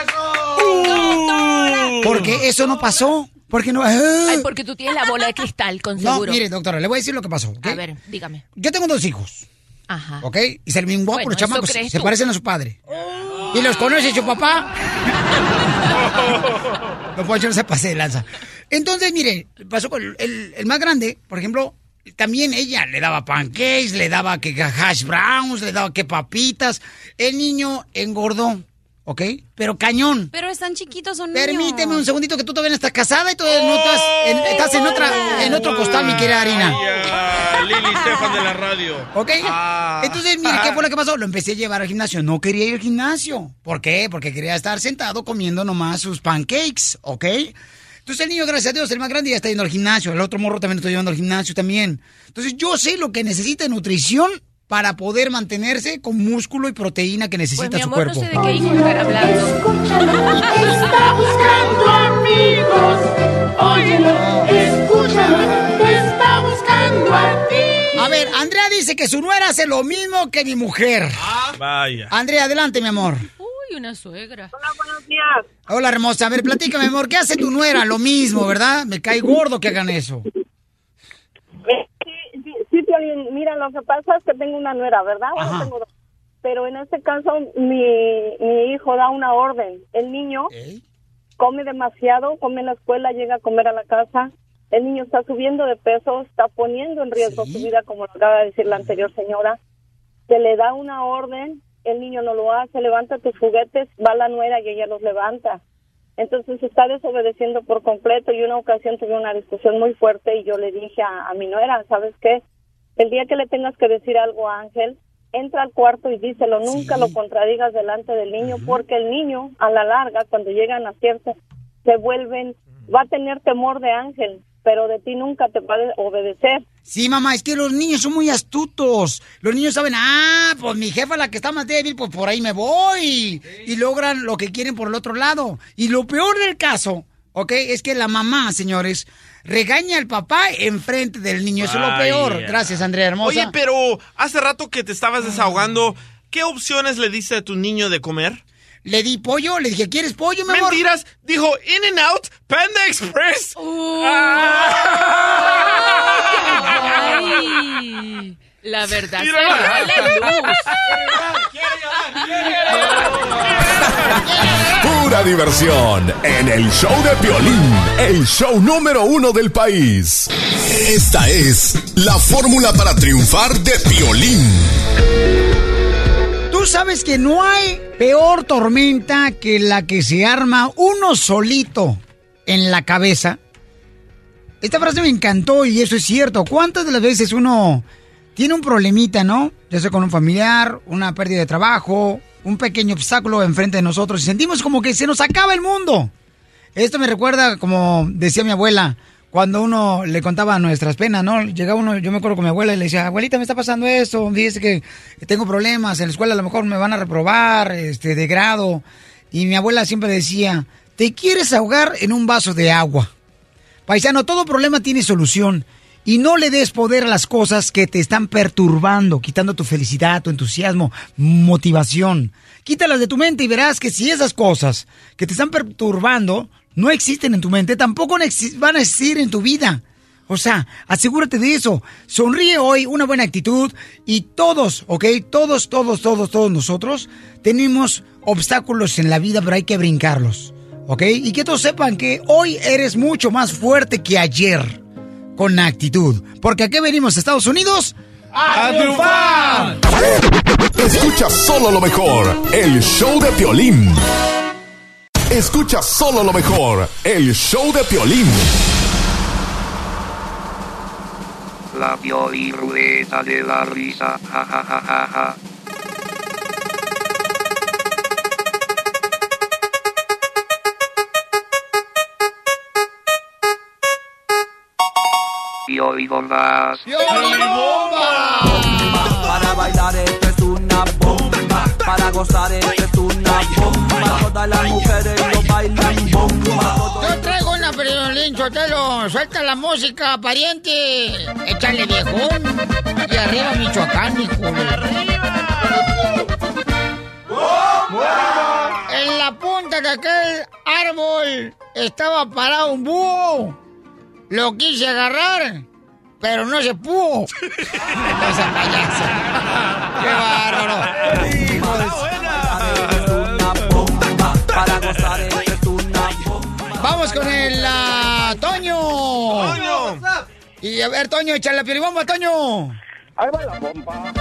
Porque eso no pasó. Porque no. Ay, porque tú tienes la bola de cristal, con No, seguro. mire, doctora, le voy a decir lo que pasó. ¿ok? A ver, dígame. Yo tengo dos hijos, Ajá. ¿ok? Y se ven guapos Bueno, los chamacos. Se tú. parecen a su padre. ¿Y los conoce su papá? No puedo se pase de lanza. Entonces, mire, pasó con el, el más grande, por ejemplo, también ella le daba pancakes, le daba que hash browns, le daba que papitas. El niño engordó, ¿ok? Pero cañón. Pero están chiquitos, son Permíteme niños. un segundito que tú todavía no estás casada y todavía no estás en, estás en otra en otro costal, mi querida Harina. Ah, Lili Stefan de la radio. ¿Ok? Ah. Entonces, mire, ¿qué fue lo que pasó? Lo empecé a llevar al gimnasio. No quería ir al gimnasio. ¿Por qué? Porque quería estar sentado comiendo nomás sus pancakes, ¿ok? Entonces el niño, gracias a Dios, el más grande ya está yendo al gimnasio. El otro morro también lo estoy llevando al gimnasio también. Entonces yo sé lo que necesita de nutrición para poder mantenerse con músculo y proteína que necesita Pues mi su no cuerpo. sé de qué hijo estar hablando. Está buscando amigos. Óyelo, escúchalo. Está buscando a ti. A ver, Andrea dice que su nuera hace lo mismo que mi mujer. Vaya. Andrea, adelante, mi amor. Uy, una suegra. Hola, buenos días. Hola, hermosa. A ver, platícame, mi amor. ¿Qué hace tu nuera? Lo mismo, ¿verdad? Me cae gordo que hagan eso. Mira, lo que pasa es que tengo una nuera, ¿verdad? Bueno, Ajá. tengo dos. Pero en este caso, mi, mi hijo da una orden. El niño come demasiado, come en la escuela, llega a comer a la casa. El niño está subiendo de peso, está poniendo en riesgo su vida, como lo acaba de decir la anterior señora. Se le da una orden, el niño no lo hace, levanta tus juguetes, va la nuera y ella los levanta. Entonces está desobedeciendo por completo y una ocasión tuve una discusión muy fuerte y yo le dije a, a mi nuera, ¿sabes qué? El día que le tengas que decir algo a Ángel, entra al cuarto y díselo, nunca lo contradigas delante del niño porque el niño a la larga cuando llegan a cierto se vuelven, va a tener temor de Ángel, pero de ti nunca te va a obedecer. Sí, mamá, es que los niños son muy astutos. Los niños saben, ah, pues mi jefa la que está más débil, pues por ahí me voy. Y logran lo que quieren por el otro lado. Y lo peor del caso, ¿ok? Es que la mamá, señores, regaña al papá enfrente del niño. Eso es lo peor. Gracias, Andrea Hermosa. Oye, pero hace rato que te estabas desahogando, ¿qué opciones le diste a tu niño de comer? Le di pollo, le dije, ¿quieres pollo, mi amor? Mentiras, dijo In and Out, Panda Express. Ay, la verdad se la luz. Pura diversión en el show de Piolín, el show número uno del país. Esta es la fórmula para triunfar de Piolín. Tú sabes que no hay peor tormenta que la que se arma uno solito en la cabeza. Esta frase me encantó y eso es cierto. ¿Cuántas de las veces uno tiene un problemita, no? Ya sea con un familiar, una pérdida de trabajo, un pequeño obstáculo enfrente de nosotros y sentimos como que se nos acaba el mundo. Esto me recuerda, como decía mi abuela, cuando uno le contaba nuestras penas, ¿no? Llegaba uno, yo me acuerdo con mi abuela y le decía, abuelita, me está pasando esto, dice que tengo problemas, en la escuela a lo mejor me van a reprobar, este, de grado. Y mi abuela siempre decía, te quieres ahogar en un vaso de agua. Paisano, todo problema tiene solución. Y no le des poder a las cosas que te están perturbando, quitando tu felicidad, tu entusiasmo, motivación. Quítalas de tu mente y verás que si esas cosas que te están perturbando no existen en tu mente, tampoco van a existir en tu vida. O sea, asegúrate de eso. Sonríe hoy, una buena actitud y todos, ¿ok? Todos, todos, todos, todos nosotros tenemos obstáculos en la vida, pero hay que brincarlos, ¿ok? Y que todos sepan que hoy eres mucho más fuerte que ayer con actitud. Porque aquí venimos, Estados Unidos, ¡A triunfar! Escucha solo lo mejor, el show de Piolín. Escucha solo lo mejor, el show de Piolín. La Pioli Ruleta de la Risa. Ja, ja, ja, ja, ja. Pioli Bombas. Para bailar esto es una bomba. Para gozar esto es una bomba. Todas las mujeres lo bailan bomba. Yo traigo una Piolín Sotelo. Suelta la música, pariente. Échale viejón. Y arriba Michoacán, hijo. En la punta de aquel árbol estaba parado un búho. Lo quise agarrar, pero no se pudo. No seas payaso. ¡Qué bárbaro! Hijo de- Para gozar esto es una Vamos con el ah, Toño. Toño. Y a ver, Toño, échale la piribomba, Toño. Ahí va la bomba.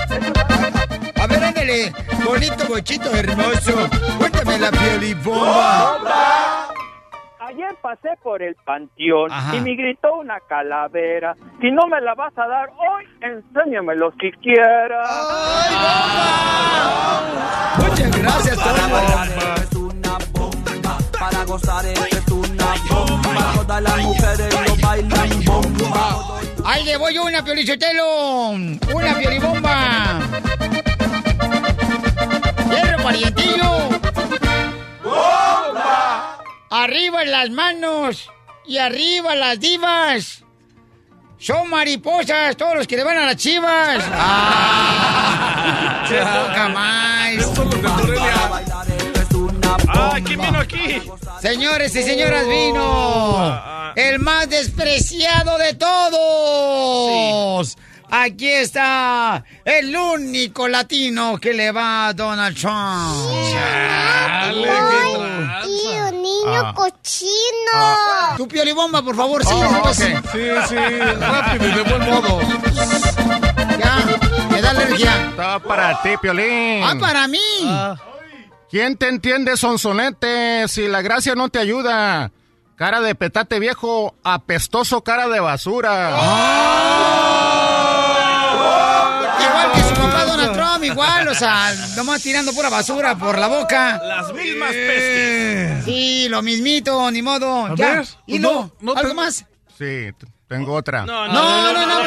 A ver, ándale. Bonito, bochito, hermoso. Cuéntame la piribomba. Ayer pasé por el panteón Ajá. y me gritó una calavera. Si no me la vas a dar hoy, enséñamelo si quieras. Muchas gracias, Para gozar es una bomba. Todas las mujeres lo bailan bomba. Ahí le voy una piolichotelo. Una piolibomba. Hierro parientillo. ¡Bomba! Arriba las manos y arriba las divas. Son mariposas todos los que le van a las chivas. ¡Ah! ¡Qué poca más! ¡Ah, quién vino aquí! Señores y señoras, vino el más despreciado de todos. Aquí está el único latino que le va a Donald Trump. Ay, tío, niño Ah. cochino. Tu piolibomba, por favor, sí. Oh. Sí, sí, rápido y de buen modo. Ya, me da alergia. Todo para ti, Piolín. Ah, para mí. ¿Quién te entiende, sonsonete, si la gracia no te ayuda? Cara de petate viejo, apestoso cara de basura. Igual que su papá Donald Trump, igual, o sea, nomás tirando pura basura por la boca. Las mismas pestes. Sí, lo mismito, ni modo. A ya. ver, y no, no, no ¿algo te- más? Sí, tengo otra. No, No, no, no,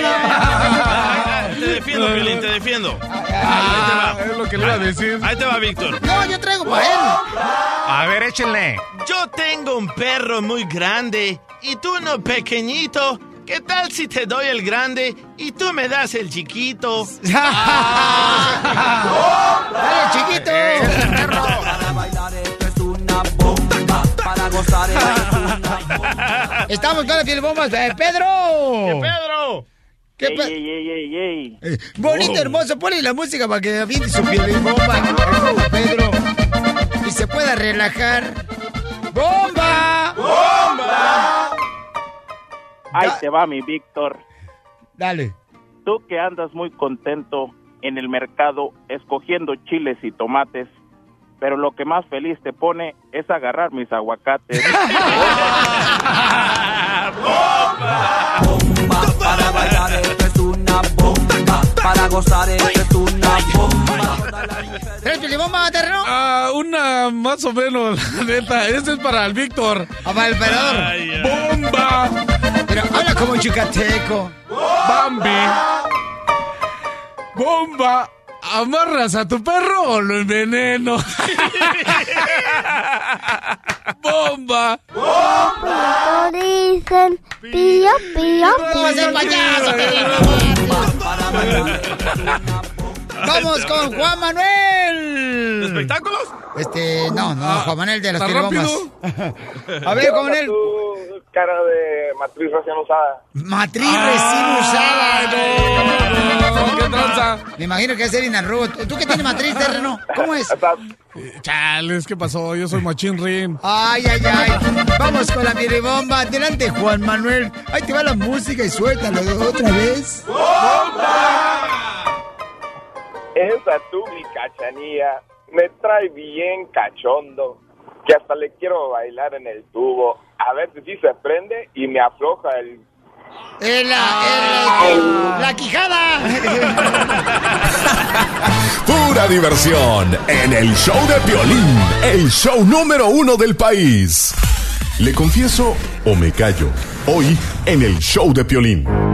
Te defiendo, Piolín, te defiendo. Ahí te va. Es lo que le iba a decir. Ahí te va, Víctor. No, yo traigo para él. A ver, échenle. Yo tengo un perro muy grande y tú uno pequeñito. ¿Qué tal si te doy el grande y tú me das el chiquito? Dale, chiquito. Estamos con la piel bombas. Eh, Pedro. ¿Qué Pedro? ¿Qué Ey, pe- ey, ey, ey, ey. Eh, Bonito, Oh. hermoso, ponle la música para que aviente su piel bomba. Pedro. Y se pueda relajar. ¡Bomba! ¡Bomba! Ahí te va mi Víctor. Dale. Tú que andas muy contento en el mercado escogiendo chiles y tomates, pero lo que más feliz te pone es agarrar mis aguacates. Para bailar esto es una bomba. Para gozar esto es una bomba. ¿Tres piel bomba, terreno? Ah, una más o menos, la neta. Este es para el Víctor. Ah, para el emperador. ¡Bomba! Pero habla como yucateco. ¡Bambi! ¡Bomba! ¿Amarras a tu perro o lo enveneno? ¡Bomba! Todos dicen pío, pío, ¡No vas a ser payaso! ¡Vamos con Juan Manuel! ¿De espectáculos? Este, no, no, Juan Manuel de las ¿Está pielbombas. A ver, ¿Qué Juan Manuel. cara de matriz recién usada. Matriz recién usada. Me imagino que es Erina Ruth. ¿Tú qué tienes matriz, terreno? ¿Cómo es? Chales, ¿qué pasó? Yo soy Machín Rin. Ay, ay, ay. Vamos con la piribomba. Adelante, Juan Manuel. Ahí te va la música y suéltalo otra vez. Esa tú, mi cachanía, me trae bien cachondo, que hasta le quiero bailar en el tubo. A ver si sí se prende y me afloja el... Eh, la, eh, la, la quijada. Pura diversión en el show de Piolín, el show número uno del país. ¿Le confieso o me callo? Hoy en el show de Piolín.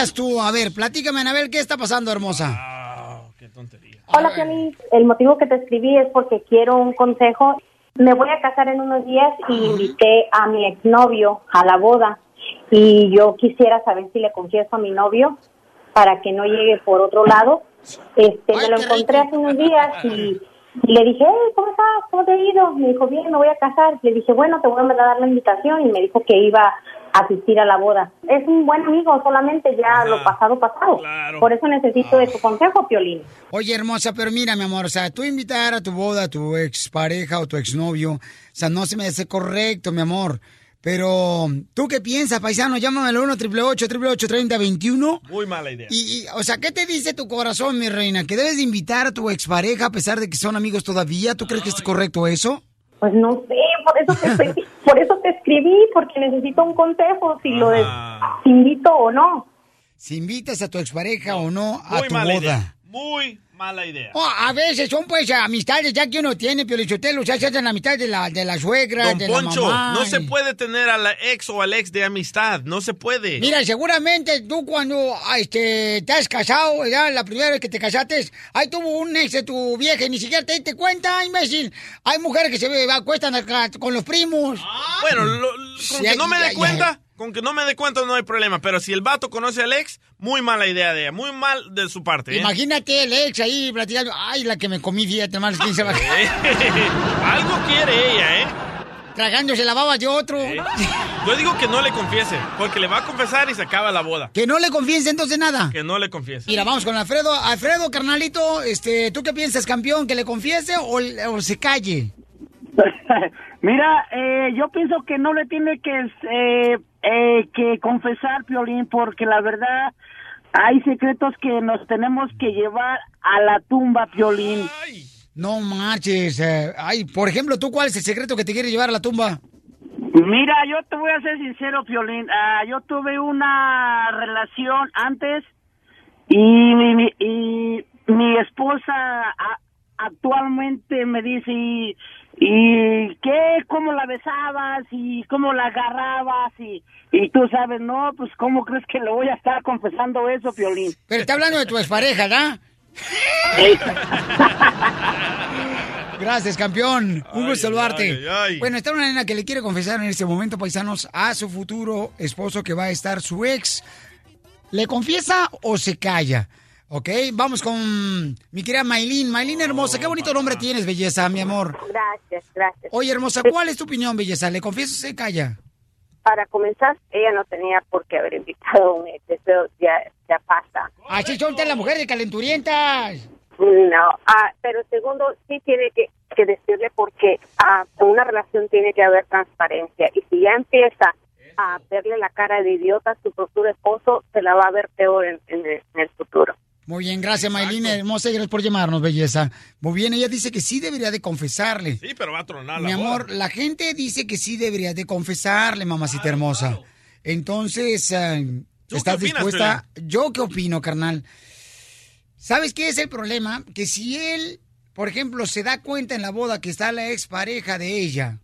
A ver, ¿qué harías tú? A ver, platícame, Anabel, ¿qué está pasando, hermosa? Hola, Piolín. El motivo que te escribí es porque quiero un consejo. Me voy a casar en unos días y invité a mi exnovio a la boda. Y yo quisiera saber si le confieso a mi novio para que no llegue por otro lado. Este, me lo encontré hace unos días y y le dije, hey, ¿cómo estás? ¿Cómo te ha ido? Me dijo, bien, me voy a casar. Le dije, bueno, te voy a mandar a dar la invitación y me dijo que iba a asistir a la boda. Es un buen amigo, solamente ya lo pasado, pasado. Por eso necesito de tu consejo, Piolín. Oye, hermosa, pero mira, mi amor, o sea, tú invitar a tu boda a tu expareja o tu exnovio, o sea, no se me hace correcto, mi amor. Pero, ¿tú qué piensas, paisano? Llámame al 1 888 3021 Muy mala idea. Y, y, o sea, ¿qué te dice tu corazón, mi reina? ¿Que debes de invitar a tu expareja a pesar de que son amigos todavía? ¿Tú crees que es correcto eso? Pues no sé, por eso te, estoy- por eso te escribí, porque necesito un consejo, si lo de, si invito o no. Si invitas a tu expareja o no a Muy tu boda. idea. Muy mala idea. Oh, a veces son pues amistades ya que uno tiene, Piolichotelo, o sea, se hacen amistades de la, de la suegra, Don de Poncho, la mamá. no se y- puede tener a la ex o al ex de amistad. No se puede. Mira, seguramente tú cuando ah, este, te has casado, ya la primera vez que te casaste, ahí tuvo un ex de tu vieja y ni siquiera te diste cuenta, imbécil. Hay mujeres que se acuestan con los primos. Bueno, lo- lo- con que no me dé cuenta, con que no me dé cuenta no hay problema. Pero si el vato conoce al ex, muy mala idea de ella. Muy mal de su parte. ¿eh? Imagínate el ex ahí platicando. Ay, la que me comí, fíjate más 15 va Algo quiere ella, ¿eh? Tragándose la baba de otro. Yo digo que no le confiese, porque le va a confesar y se acaba la boda. Que no le confiese entonces nada. Que no le confiese. Mira, vamos con Alfredo. Alfredo, carnalito, este, ¿tú qué piensas, campeón? ¿Que le confiese o, o se calle? Mira, eh, yo pienso que no le tiene que, eh, eh, que confesar, Piolín, porque la verdad hay secretos que nos tenemos que llevar a la tumba, Piolín. No marches. eh, ay, por ejemplo, ¿tú cuál es el secreto que te quiere llevar a la tumba? Mira, yo te voy a ser sincero, Piolín. Ah, yo tuve una relación antes y mi, mi- y mi esposa a- actualmente me dice, ¿y, y qué? ¿Cómo la besabas? ¿Y cómo la agarrabas? Y, y tú sabes, no, pues ¿cómo crees que le voy a estar confesando eso, Piolín? Pero está hablando de tu expareja, ¿verdad? Gracias, campeón. Un gusto saludarte. ay, ay. Bueno, está una nena que le quiere confesar en este momento, paisanos, a su futuro esposo que va a estar su ex. ¿Le confiesa o se calla? Ok, vamos con mi querida Maylin. Maylin hermosa, qué bonito nombre tienes, belleza, mi amor. Gracias, gracias. Oye, hermosa, ¿cuál es tu opinión, belleza? ¿Le confiesa o se calla? Para comenzar, ella no tenía por qué haber invitado a un ex, eso ya, ya pasa. Así son las mujeres calenturientas. No, ah, pero segundo, sí tiene que, que decirle porque ah, en una relación tiene que haber transparencia. Y si ya empieza a verle la cara de idiota a su futuro esposo, se la va a ver peor en, en el, en el futuro. Muy bien, gracias, Maylin hermosa, y gracias por llamarnos, belleza. Muy bien, ella dice que sí debería de confesarle. Sí, pero va a tronar la Mi boda. amor, la gente dice que sí debería de confesarle, mamacita hermosa. Entonces, eh, ¿Tú ¿estás qué opinas, dispuesta? ¿Yo qué opino, carnal? ¿Sabes qué es el problema? Que si él, por ejemplo, se da cuenta en la boda que está la expareja de ella,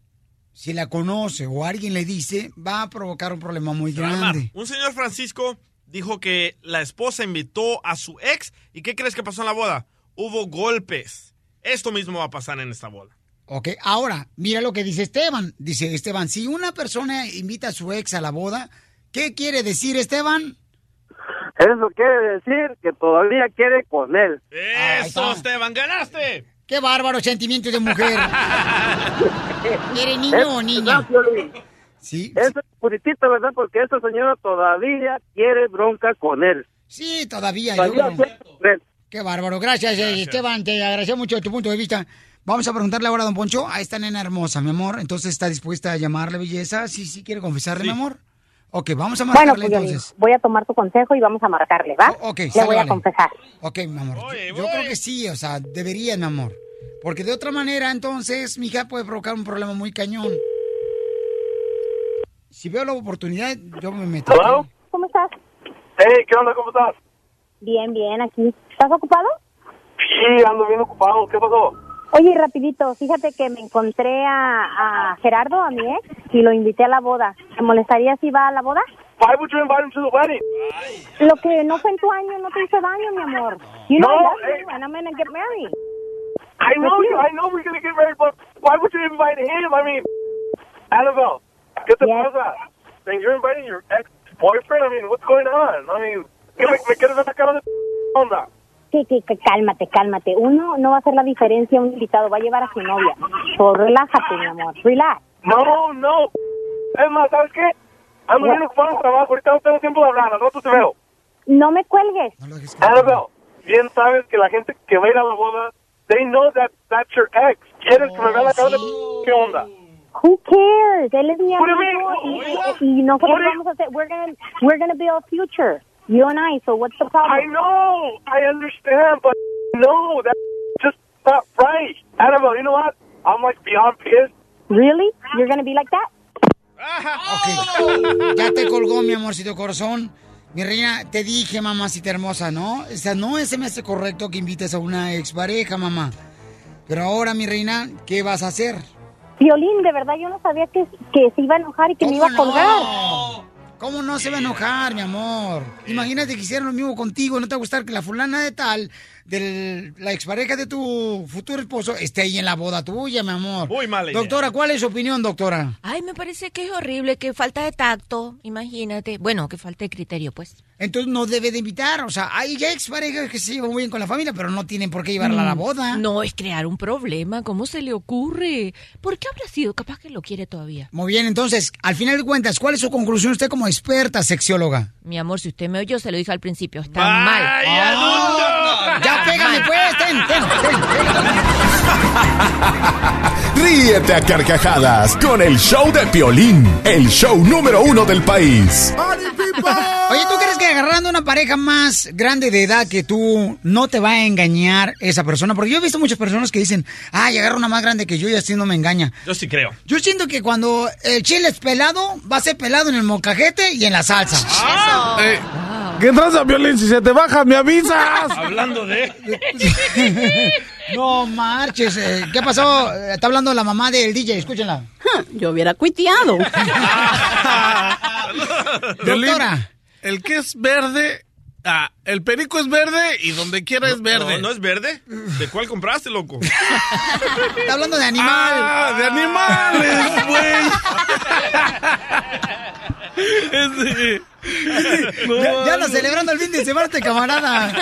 si la conoce o alguien le dice, va a provocar un problema muy grande. Un señor Francisco dijo que la esposa invitó a su ex. ¿Y qué crees que pasó en la boda? Hubo golpes. Esto mismo va a pasar en esta boda. Ok, ahora, mira lo que dice Esteban. Dice Esteban, si una persona invita a su ex a la boda, ¿qué quiere decir Esteban? Eso quiere decir que todavía quiere con él. ¡Eso, Esteban! ¡Ganaste! ¡Qué bárbaro sentimiento de mujer! ¿Eres niño o niña? Sí. Eso es puritito, ¿verdad? Porque esta señora todavía quiere bronca con él. Sí, todavía. Todavía quiere. Qué bárbaro. Gracias, eh, Esteban. Te agradezco mucho tu punto de vista. Vamos a preguntarle ahora a don Poncho, a esta nena hermosa, mi amor. Entonces, ¿está dispuesta a llamarle belleza? Sí, sí, quiere confesarle, mi amor. Ok, vamos a Bueno, marcarle pues entonces. voy a tomar tu consejo y vamos a marcarle, ¿va? ok, Le sale, voy a vale. confesar. Ok, mi amor. yo, yo creo que sí, o sea, debería, mi amor. Porque de otra manera, entonces, mi hija puede provocar un problema muy cañón. Si veo la oportunidad, yo me meto. ¿Hello? ¿Cómo estás? Hey, ¿qué onda? ¿Cómo estás? Bien, bien, aquí. ¿Estás ocupado? Sí, ando bien ocupado. ¿Qué pasó? Oye, rapidito, fíjate que me encontré a, a Gerardo, a mi ex, y lo invité a la boda. ¿Te molestaría si va a la boda? Why would you invite him to the wedding? Lo que no fue en tu año no te hizo daño, mi amor. You know No, I love eh. you and I'm gonna get married. I know you. you. I know we're gonna get married, but why would you invite him? I mean, Annabelle, ¿qué te pasa? Then you're inviting your ex-boyfriend? I mean, what's going on? I mean, ¿qué me, me quieres ver la cara de onda? Sí, sí, cálmate, cálmate. Uno no va a hacer la diferencia, un invitado va a llevar a su novia. So, relájate, mi amor, relax. No, no. Es más, ¿sabes qué? Ando bien ocupado en el trabajo. Ahorita no tengo tiempo de hablar. Al rato te veo. No me cuelgues. Annabelle, bien sabes que la gente que va a ir a la boda, they know that that's your ex. ¿Quieres que me vea la cara de qué onda? Who cares? Él es mi amigo y, y- y nosotros vamos a hacer, we're gonna, we're gonna build a future. You and I, so what's the problem? I know. I understand, but no, that's just not right. Annabelle, you know what? I'm like beyond pissed. Really? You're gonna be like that? Ok. Ya te colgó, mi amorcito corazón. Mi reina, te dije, mamacita hermosa, ¿no? O sea, no se me hace correcto que invites a una expareja, mamá. Pero ahora, mi reina, ¿qué vas a hacer? Violín, de verdad yo no sabía que, que se iba a enojar y que me iba a colgar. ¿Cómo no se va a enojar, mi amor? Imagínate que hicieran lo mismo contigo, no te va a gustar que la fulana de tal, de la expareja de tu futuro esposo, esté ahí en la boda tuya, mi amor. Muy mala idea. Doctora, ¿cuál es su opinión, doctora? Ay, me parece que es horrible, que falta de tacto, imagínate. Bueno, que falta de criterio, pues. Entonces no debe de invitar, o sea, hay ya exparejas que se llevan muy bien con la familia, pero no tienen por qué llevarla a la Mm, boda. No, es crear un problema, ¿cómo se le ocurre? ¿Por qué habrá sido? Capaz que lo quiere todavía. Muy bien, entonces, al final de cuentas, ¿cuál es su conclusión usted como experta sexióloga? Mi amor, si usted me oyó, se lo dije al principio, está mal. Ah, ya pégame pues, ten, ten, ten, Ríete a carcajadas con el show de Piolín, el show número uno del país. Oye, ¿tú crees que agarrando una pareja más grande de edad que tú no te va a engañar esa persona? Porque yo he visto muchas personas que dicen, ay, agarro una más grande que yo y así no me engaña. Yo sí creo. Yo siento que cuando el chile es pelado, va a ser pelado en el mocajete y en la salsa. Eh, ¿Qué tranza, Violín? Si se te baja, me avisas. Hablando de... No marches. eh, ¿Qué pasó? Está hablando la mamá del DJ, escúchenla. Yo hubiera cuiteado. Violín, Doctora. El que es verde, ah, el perico es verde y donde quiera es verde. No, ¿no es verde? ¿De cuál compraste, loco? Está hablando de animal. Ah, de animales, güey. Ese- No, ya, ya no. celebrando el fin de semana este camarada.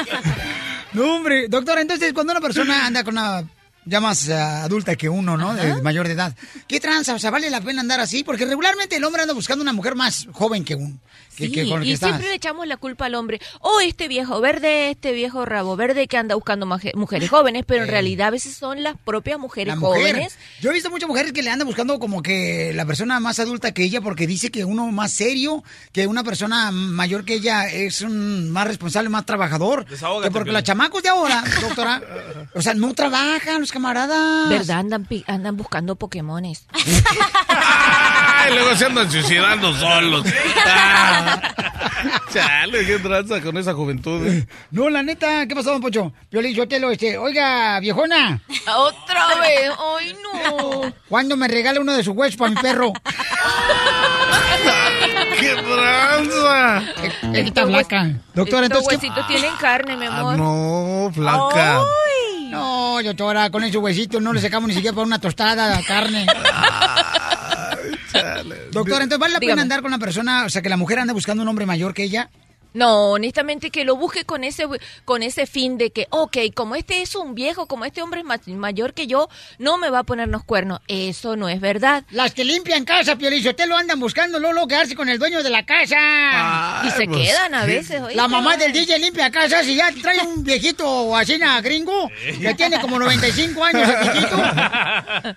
No, hombre. Doctora, entonces cuando una persona anda con una ya más eh, adulta que uno, ¿no? De mayor de edad. ¿Qué tranza? O sea, ¿vale la pena andar así? Porque regularmente el hombre anda buscando una mujer más joven que uno. Que, Sí, que con el que y siempre le echamos la culpa al hombre. Oh, este viejo verde, este viejo rabo verde que anda buscando mujeres jóvenes, pero en realidad a veces son las propias mujeres La mujer. jóvenes. Yo he visto muchas mujeres que le andan buscando como que la persona más adulta que ella porque dice que uno más serio, que una persona mayor que ella es un más responsable, más trabajador. Desahógate, Que porque los chamacos de ahora, doctora, o sea, no trabajan los camaradas. ¿Verdad? Andan, pi- andan buscando Pokémones. Ay, luego se andan suicidando solos. Ah. Chale, qué tranza con esa juventud. eh. No, la neta, ¿qué pasó, don Pocho? Piolín, yo te lo, este, oiga, viejona. Otra vez, ay no. ¿Cuándo me regala uno de sus huesos para mi perro? ¡Qué tranza! Esta flaca. Doctora, entonces, ¿qué? huesitos tienen carne, mi Ah, amor. no, flaca. Ay. No, doctora, con esos huesitos no le sacamos ni siquiera para una tostada de carne. Doctora, entonces, ¿vale la pena andar con una persona, o sea, que la mujer anda buscando un hombre mayor que ella? No, honestamente que lo busque con ese con ese fin de que, ok, como este es un viejo, como este hombre es ma- mayor que yo, no me va a ponernos cuernos. Eso no es verdad. Las que limpian casa, Piolín, usted lo andan buscando, Lolo, quedarse con el dueño de la casa. y se pues, quedan a veces, oíste. La mamá del DJ limpia casa, si ya trae un viejito así gringo, que tiene como 95 años el viejito,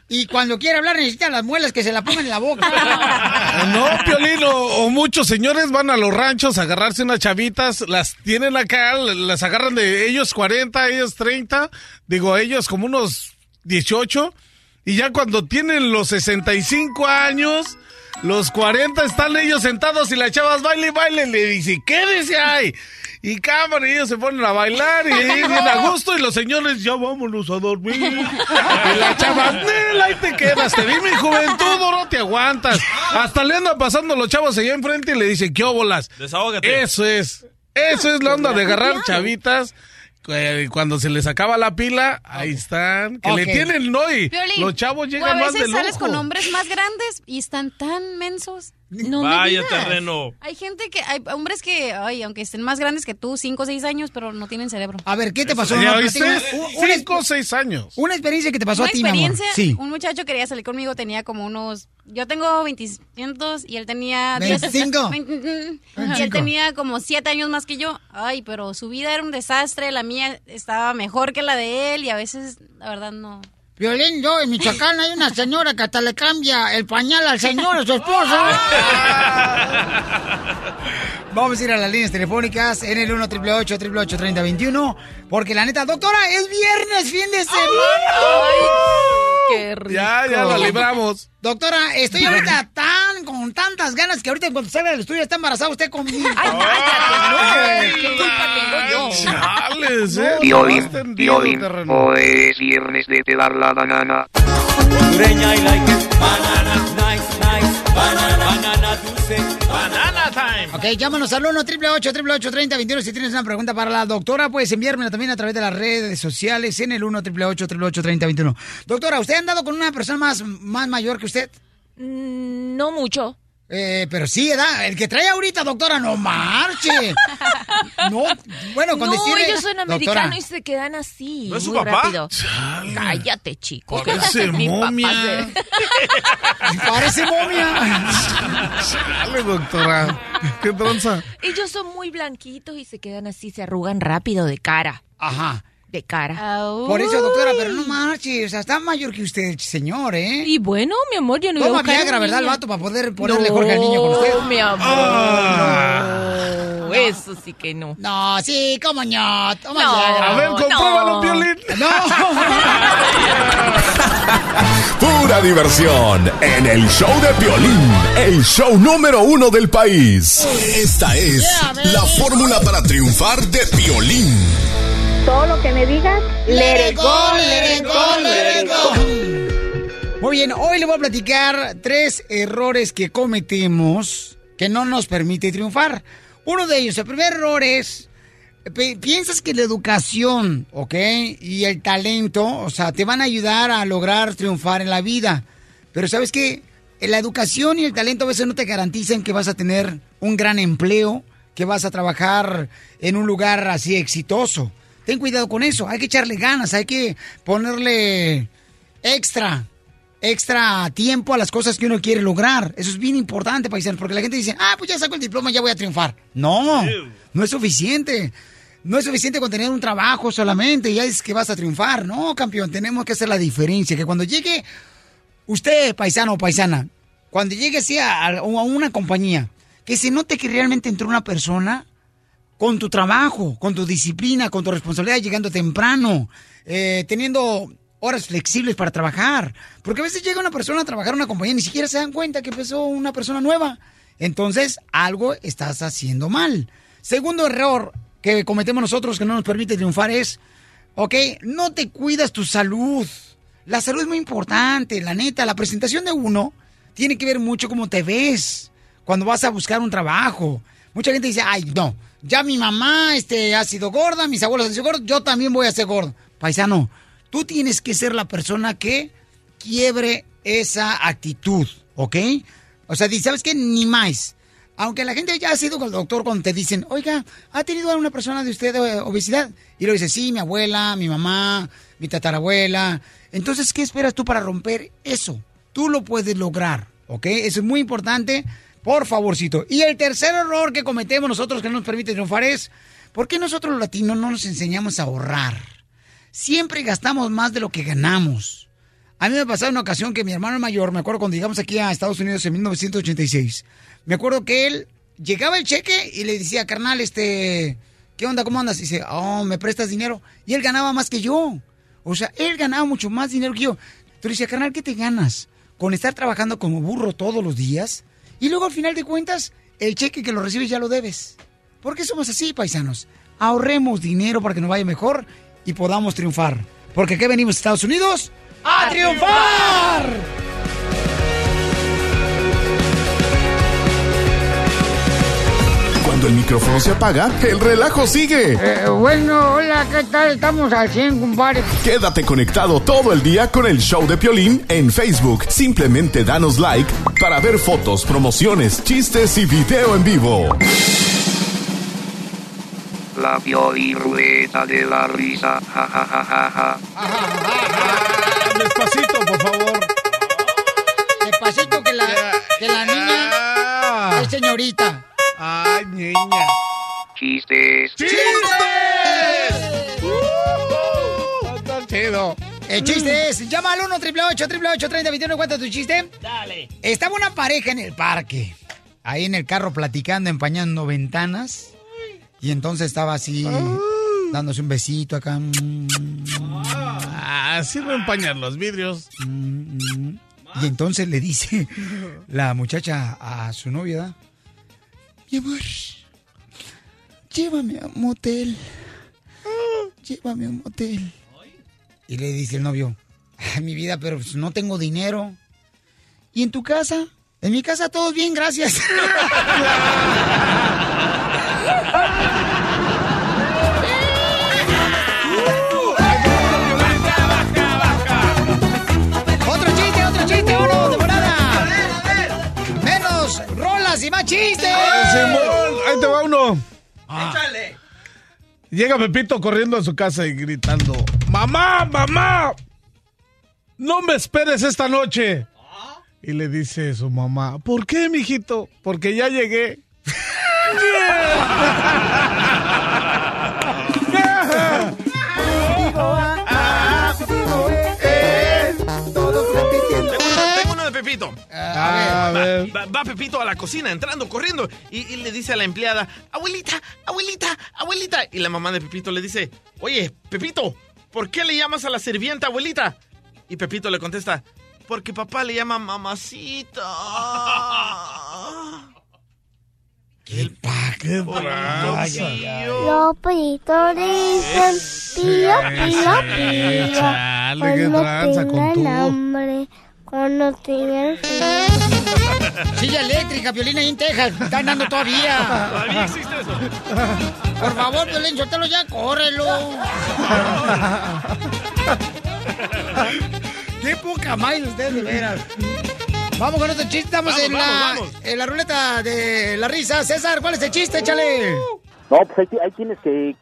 y cuando quiere hablar necesita las muelas que se la pongan en la boca. No, Piolín, o, o muchos señores van a los ranchos a agarrarse unas chavitas, las tienen acá, las agarran de ellos 40, ellos 30, digo, ellos como unos 18, y ya cuando tienen los 65 años, los 40 están ellos sentados y las chavas baile y baile, le dice, quédese ahí. Y cámara, y ellos se ponen a bailar y ahí bien a gusto y los señores, ya vámonos a dormir. Y la chava, "Nel, ahí te quedas, te di mi juventud, no te aguantas. Hasta le andan pasando los chavos allá enfrente y le dicen, ¿qué óbolas? Desahógate. Eso es, eso es la onda de agarrar chavitas. Eh, Cuando se les acaba la pila, ahí están, que le tienen, ¿no? Y Piolín, los chavos o a llegan más de veces sales lujo. con hombres más grandes y están tan mensos. No me Vaya digas. terreno. Hay gente que, hay hombres que, ay, aunque estén más grandes que tú, 5 o 6 años, pero no tienen cerebro. A ver, ¿qué te pasó? ¿Ya No, oíste? platícame. Un- una- Cinco o seis años. Una experiencia que te pasó Una a ti, mi amor. experiencia, Sí. un muchacho quería salir conmigo, tenía como unos, yo tengo 25 y él tenía 25. 20, mm, y él 25. tenía como 7 años más que yo. Ay, pero su vida era un desastre, la mía estaba mejor que la de él y a veces, la verdad, no. Violín, yo en Michoacán hay una señora que hasta le cambia el pañal al señor, a su esposo. Vamos a ir a las líneas telefónicas en el 1 888 3021 porque la neta, doctora, es viernes, fin de semana. Qué rico. Ya, ya la libramos. Doctora, estoy ahorita tan con tantas ganas que ahorita cuando salga del estudio está embarazada usted conmigo. Ay, cállate, no. ¿Qué culpa tengo yo? Chales, ¿eh? Piolín, terreno. hoy es viernes de pelar la banana. Hondureña y like it, banana, Banana dulce. Banana time. Ok, llámanos al 1 888 3021 Si tienes una pregunta para la doctora, puedes enviármela también a través de las redes sociales en el 1 888 3021 Doctora, ¿usted ha andado con una persona más, más mayor que usted? No mucho. Eh, pero sí, ¿verdad? El que trae ahorita, doctora, no marche. No, bueno, con no, decirle... ellos son Doctora, americanos y se quedan así. ¿No es su muy papá? rápido. Cállate, chico. Parece momia. se- Parece momia. Dale, doctora. ¿Qué tranza? Ellos son muy blanquitos y se quedan así, se arrugan rápido de cara. Ajá. De cara. Por eso, doctora, pero no marche. O sea, está mayor que usted, señor, ¿eh? Y bueno, mi amor, yo no iba a Toma buscar Viagra, ¿verdad, el vato, para poder ponerle No, Jorge al niño con usted? mi amor, Ah. no. Eso sí que no. No, sí, cómo no. Toma No, Viagra. A ver, compruébalo, no. Piolín. No. Pura diversión en el show de Piolín, el show número uno del país. Esta es Yeah, la fórmula para triunfar de Piolín. Todo lo que me digas, Let it go, let it go, let it go. Muy bien, hoy le voy a platicar tres errores que cometemos que no nos permite triunfar. Uno de ellos, el primer error es, pi- piensas que la educación, ¿ok? Y el talento, o sea, te van a ayudar a lograr triunfar en la vida. Pero ¿sabes qué? La educación y el talento a veces no te garantizan que vas a tener un gran empleo, que vas a trabajar en un lugar así exitoso. Ten cuidado con eso, hay que echarle ganas, hay que ponerle extra, extra tiempo a las cosas que uno quiere lograr. Eso es bien importante, paisanos, porque la gente dice, ah, pues ya saco el diploma, ya voy a triunfar. No, no es suficiente. No es suficiente con tener un trabajo solamente, ya es que vas a triunfar. No, campeón, tenemos que hacer la diferencia, que cuando llegue usted, paisano o paisana, cuando llegue así a, a una compañía, que se note que realmente entró una persona con tu trabajo, con tu disciplina, con tu responsabilidad, llegando temprano, eh, teniendo horas flexibles para trabajar. Porque a veces llega una persona a trabajar en una compañía y ni siquiera se dan cuenta que empezó una persona nueva. Entonces, algo estás haciendo mal. Segundo error que cometemos nosotros que no nos permite triunfar es, ok, no te cuidas tu salud. La salud es muy importante, la neta. La presentación de uno tiene que ver mucho cómo te ves cuando vas a buscar un trabajo. Mucha gente dice, ay, no, ya mi mamá este, ha sido gorda, mis abuelos han sido gordos, yo también voy a ser gordo. Paisano, tú tienes que ser la persona que quiebre esa actitud, ¿ok? O sea, ¿sabes qué? Ni más. Aunque la gente ya ha sido con el doctor cuando te dicen, oiga, ¿ha tenido alguna persona de usted eh, obesidad? Y lo dice, sí, mi abuela, mi mamá, mi tatarabuela. Entonces, ¿qué esperas tú para romper eso? Tú lo puedes lograr, ¿ok? Eso es muy importante. Por favorcito. Y el tercer error que cometemos nosotros que no nos permite triunfar es, ¿por qué nosotros los latinos no nos enseñamos a ahorrar? Siempre gastamos más de lo que ganamos. A mí me pasó una ocasión que mi hermano mayor, me acuerdo cuando llegamos aquí a Estados Unidos en 1986, me acuerdo que él llegaba el cheque y le decía, carnal, este, ¿qué onda? ¿Cómo andas? Y dice, oh, ¿me prestas dinero? Y él ganaba más que yo. O sea, él ganaba mucho más dinero que yo. Tú le decía, carnal, ¿qué te ganas? Con estar trabajando como burro todos los días y luego al final de cuentas, el cheque que lo recibes ya lo debes. ¿Por qué somos así, paisanos? Ahorremos dinero para que nos vaya mejor y podamos triunfar. Porque aquí venimos a Estados Unidos a triunfar. Cuando el micrófono se apaga, el relajo sigue. Eh, bueno, hola, ¿qué tal? Estamos al 100, compadre. Quédate conectado todo el día con el show de Piolín en Facebook. Simplemente danos like para ver fotos, promociones, chistes y video en vivo. La Pioliruleta de la risa. Ja, ja, ja, ja, ja. Despacito, por favor. Despacito que la, que la niña es señorita. Ay, niña. Chistes. Está chido. El chiste es, llama al 1 888 3021 cuenta tu chiste. Dale. Estaba una pareja en el parque, ahí en el carro platicando, empañando ventanas. Y entonces estaba así, dándose un besito acá. Ah, sirve empañar los vidrios. Y entonces le dice la muchacha a su novia, ¿verdad? Mi amor, llévame a un motel. Llévame a un motel. Y le dice el novio, "Ay, mi vida, pero pues no tengo dinero. ¿Y en tu casa? En mi casa todos bien, gracias. otro chiste, otro chiste, uno, de volada. Menos rolas y más chistes. Simón, ahí te va uno. Llega Pepito corriendo a su casa y gritando: ¡Mamá, mamá! ¡No me esperes esta noche! Y le dice su mamá: ¿Por qué, mijito? Porque ya llegué. Pepito. A ver. Va, va Pepito a la cocina, entrando, corriendo, y, y le dice a la empleada, abuelita, abuelita, abuelita. Y la mamá de Pepito le dice, oye, Pepito, ¿por qué le llamas a la sirvienta abuelita? Y Pepito le contesta, porque papá le llama mamacita. ¡Qué! Los dicen pío, pío, pío. Chale, qué tranza con hambre, cuando frío. Silla eléctrica, Piolín, ahí en Texas. Están dando todavía. Todavía existe eso. Por favor, Piolín, suéltalo ya, córrelo. Qué poca más ustedes, de veras. Vamos con otro chiste. Estamos Vamos, en, la, vamos, en la ruleta de la risa. César, ¿cuál es el chiste? Échale. No, pues hay, hay tienes que,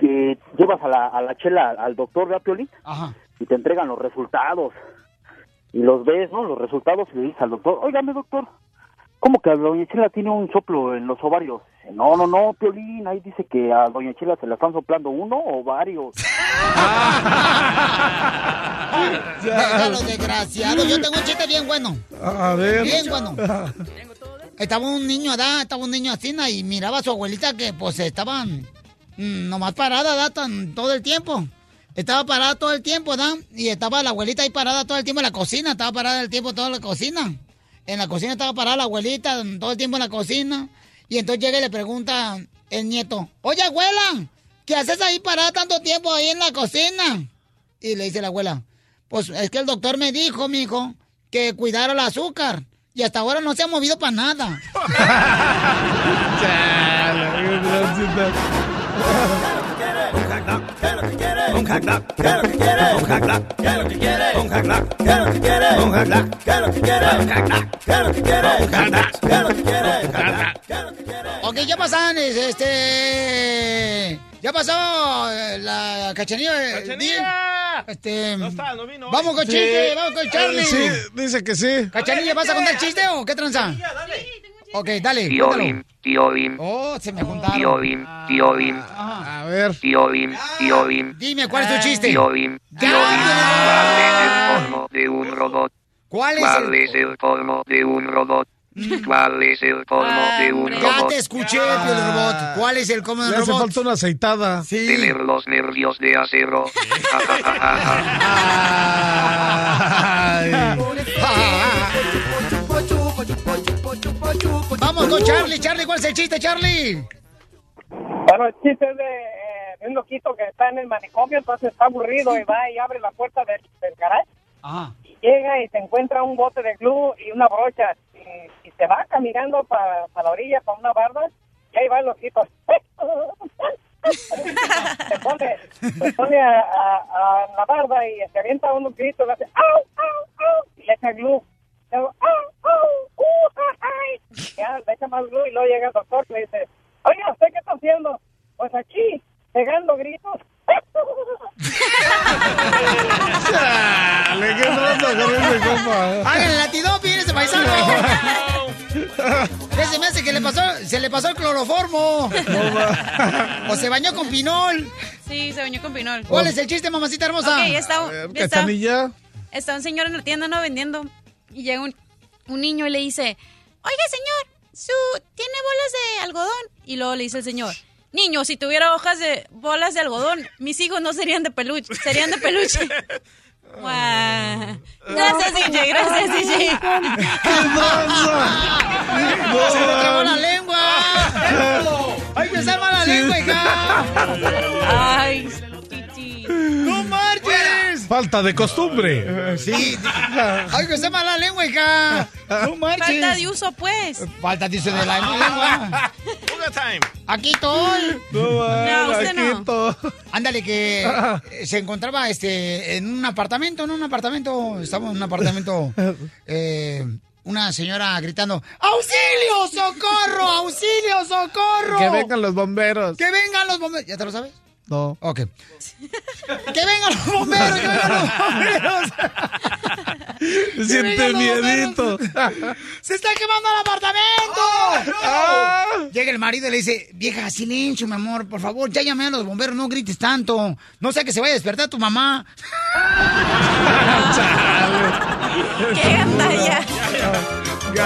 que llevas a la, a la chela al doctor, ¿verdad, Piolín? Ajá. Y te entregan los resultados. Y los ves, ¿no? Los resultados y le dices al doctor, óigame, doctor, ¿cómo que a doña Chela tiene un soplo en los ovarios? Dice, No, no, no, Piolín, ahí dice que a doña Chela se le están soplando uno o varios. Déjalo, desgraciado. Yo tengo un chiste bien bueno. A ver. Bien bueno. Estaba un niño, ¿da? Estaba un niño así, y miraba a su abuelita que, pues, estaban mm, nomás parada, ¿da? Tan- todo el tiempo. Estaba parada todo el tiempo, ¿da? Y estaba la abuelita ahí parada todo el tiempo en la cocina. Estaba parada el tiempo toda la cocina. En la cocina estaba parada la abuelita todo el tiempo en la cocina. Y entonces llega y le pregunta el nieto, oye, abuela, ¿qué haces ahí parada tanto tiempo ahí en la cocina? Y le dice la abuela, pues es que el doctor me dijo, mijo, que cuidara el azúcar. Y hasta ahora no se ha movido para nada. Un ¿qué es lo que quiere? Un hackback, ¿qué es lo que quiere? Un hackback, ¿qué es lo que quiere? Un hackback, ¿qué es lo que quiere? Un hackback, ¿qué es lo que quiere? Un hackback, ¿qué es lo que quiere? Un hackback, ¿qué es lo que quiere? Ok, ya pasan, es- este... Ya pasó eh, la cachanilla. eh, ¡Cachanilla! Este... No está, no vino. Vamos con Sí. chiste, vamos con Charlie. Sí, dice que sí. Cachanilla, ¿vas a contar chiste o qué tranza? Ok, dale. Tío. Bim, tío Bim, Oh, se me juntaron. tío Bim, tío Bim, A ver. tío Bim, tío Bim. Dime, ¿cuál es tu chiste? Tío Bim, tío Bim, ¿cuál es el colmo de un robot? ¿Cuál es ¿Cuál el- es el colmo de un robot? ¿Cuál es el colmo de un Ya robot? te escuché, Piel Robot. ¿Cuál es el Le del hace robot? falta una aceitada. Sí. Tener los nervios de acero. Ja, ja, Charlie. Charlie, ¿cuál es el chiste, Charlie? Bueno, el chiste es de, eh, de un loquito que está en el manicomio, entonces está aburrido y va y abre la puerta del, del garage. Ajá. Y llega y se encuentra un bote de glue y una brocha. Y, y se va caminando para la orilla, para una barda. Y ahí va el loquito. se pone, se pone a, a- a la barda y se avienta unos gritos. Le hace ¡au, au, au! Y le echa glue. Luego, ¡au, au! ¡uh, ay! Ya le echa más glue y luego llega el doctor y le dice, oiga, ¿usted qué está haciendo? Pues aquí, pegando gritos. Chale, qué tranza con ese compa. ¡Hagan el latidopi, ese paisano! ¿Qué se me hace que le pasó? Se le pasó el cloroformo. o se bañó con pinol. Sí, se bañó con pinol. ¿Cuál es el chiste, mamacita hermosa? Ok, está, está, Cachanilla. está un señor en la tienda no vendiendo y llega un, un niño y le dice, oiga señor, su tiene bolas de algodón. Y luego le dice el señor, niño, si tuviera hojas de bolas de algodón, mis hijos no serían de peluche, serían de peluche. Guau. Gracias, DJ, gracias, DJ. ¡Se le trabó la lengua! ¡Hay que salvar la lengua, hija! Ay, ¡No marches! Falta de costumbre. Sí. Ay, que está mala lengua, hija. No marches. Falta de uso, pues. Falta de uso de la lengua. Time. Aquí estoy. No, usted no. Aquito. Ándale, que eh, se encontraba este en un apartamento, en un apartamento, estamos en un apartamento, eh, una señora gritando, ¡Auxilio, socorro, auxilio, socorro! Que vengan los bomberos. ¡Que vengan los bomberos! ¿Ya te lo sabes? No. Ok. ¡Que vengan los bomberos! ¡Que vengan los bomberos! ¡Que Siente miedito. ¡Se está quemando el apartamento! Ah. Llega el marido y le dice, vieja, silencio, mi amor, por favor, ya llamé a los bomberos, no grites tanto. No sea que se vaya a despertar tu mamá. ¡Qué gandalla! Mi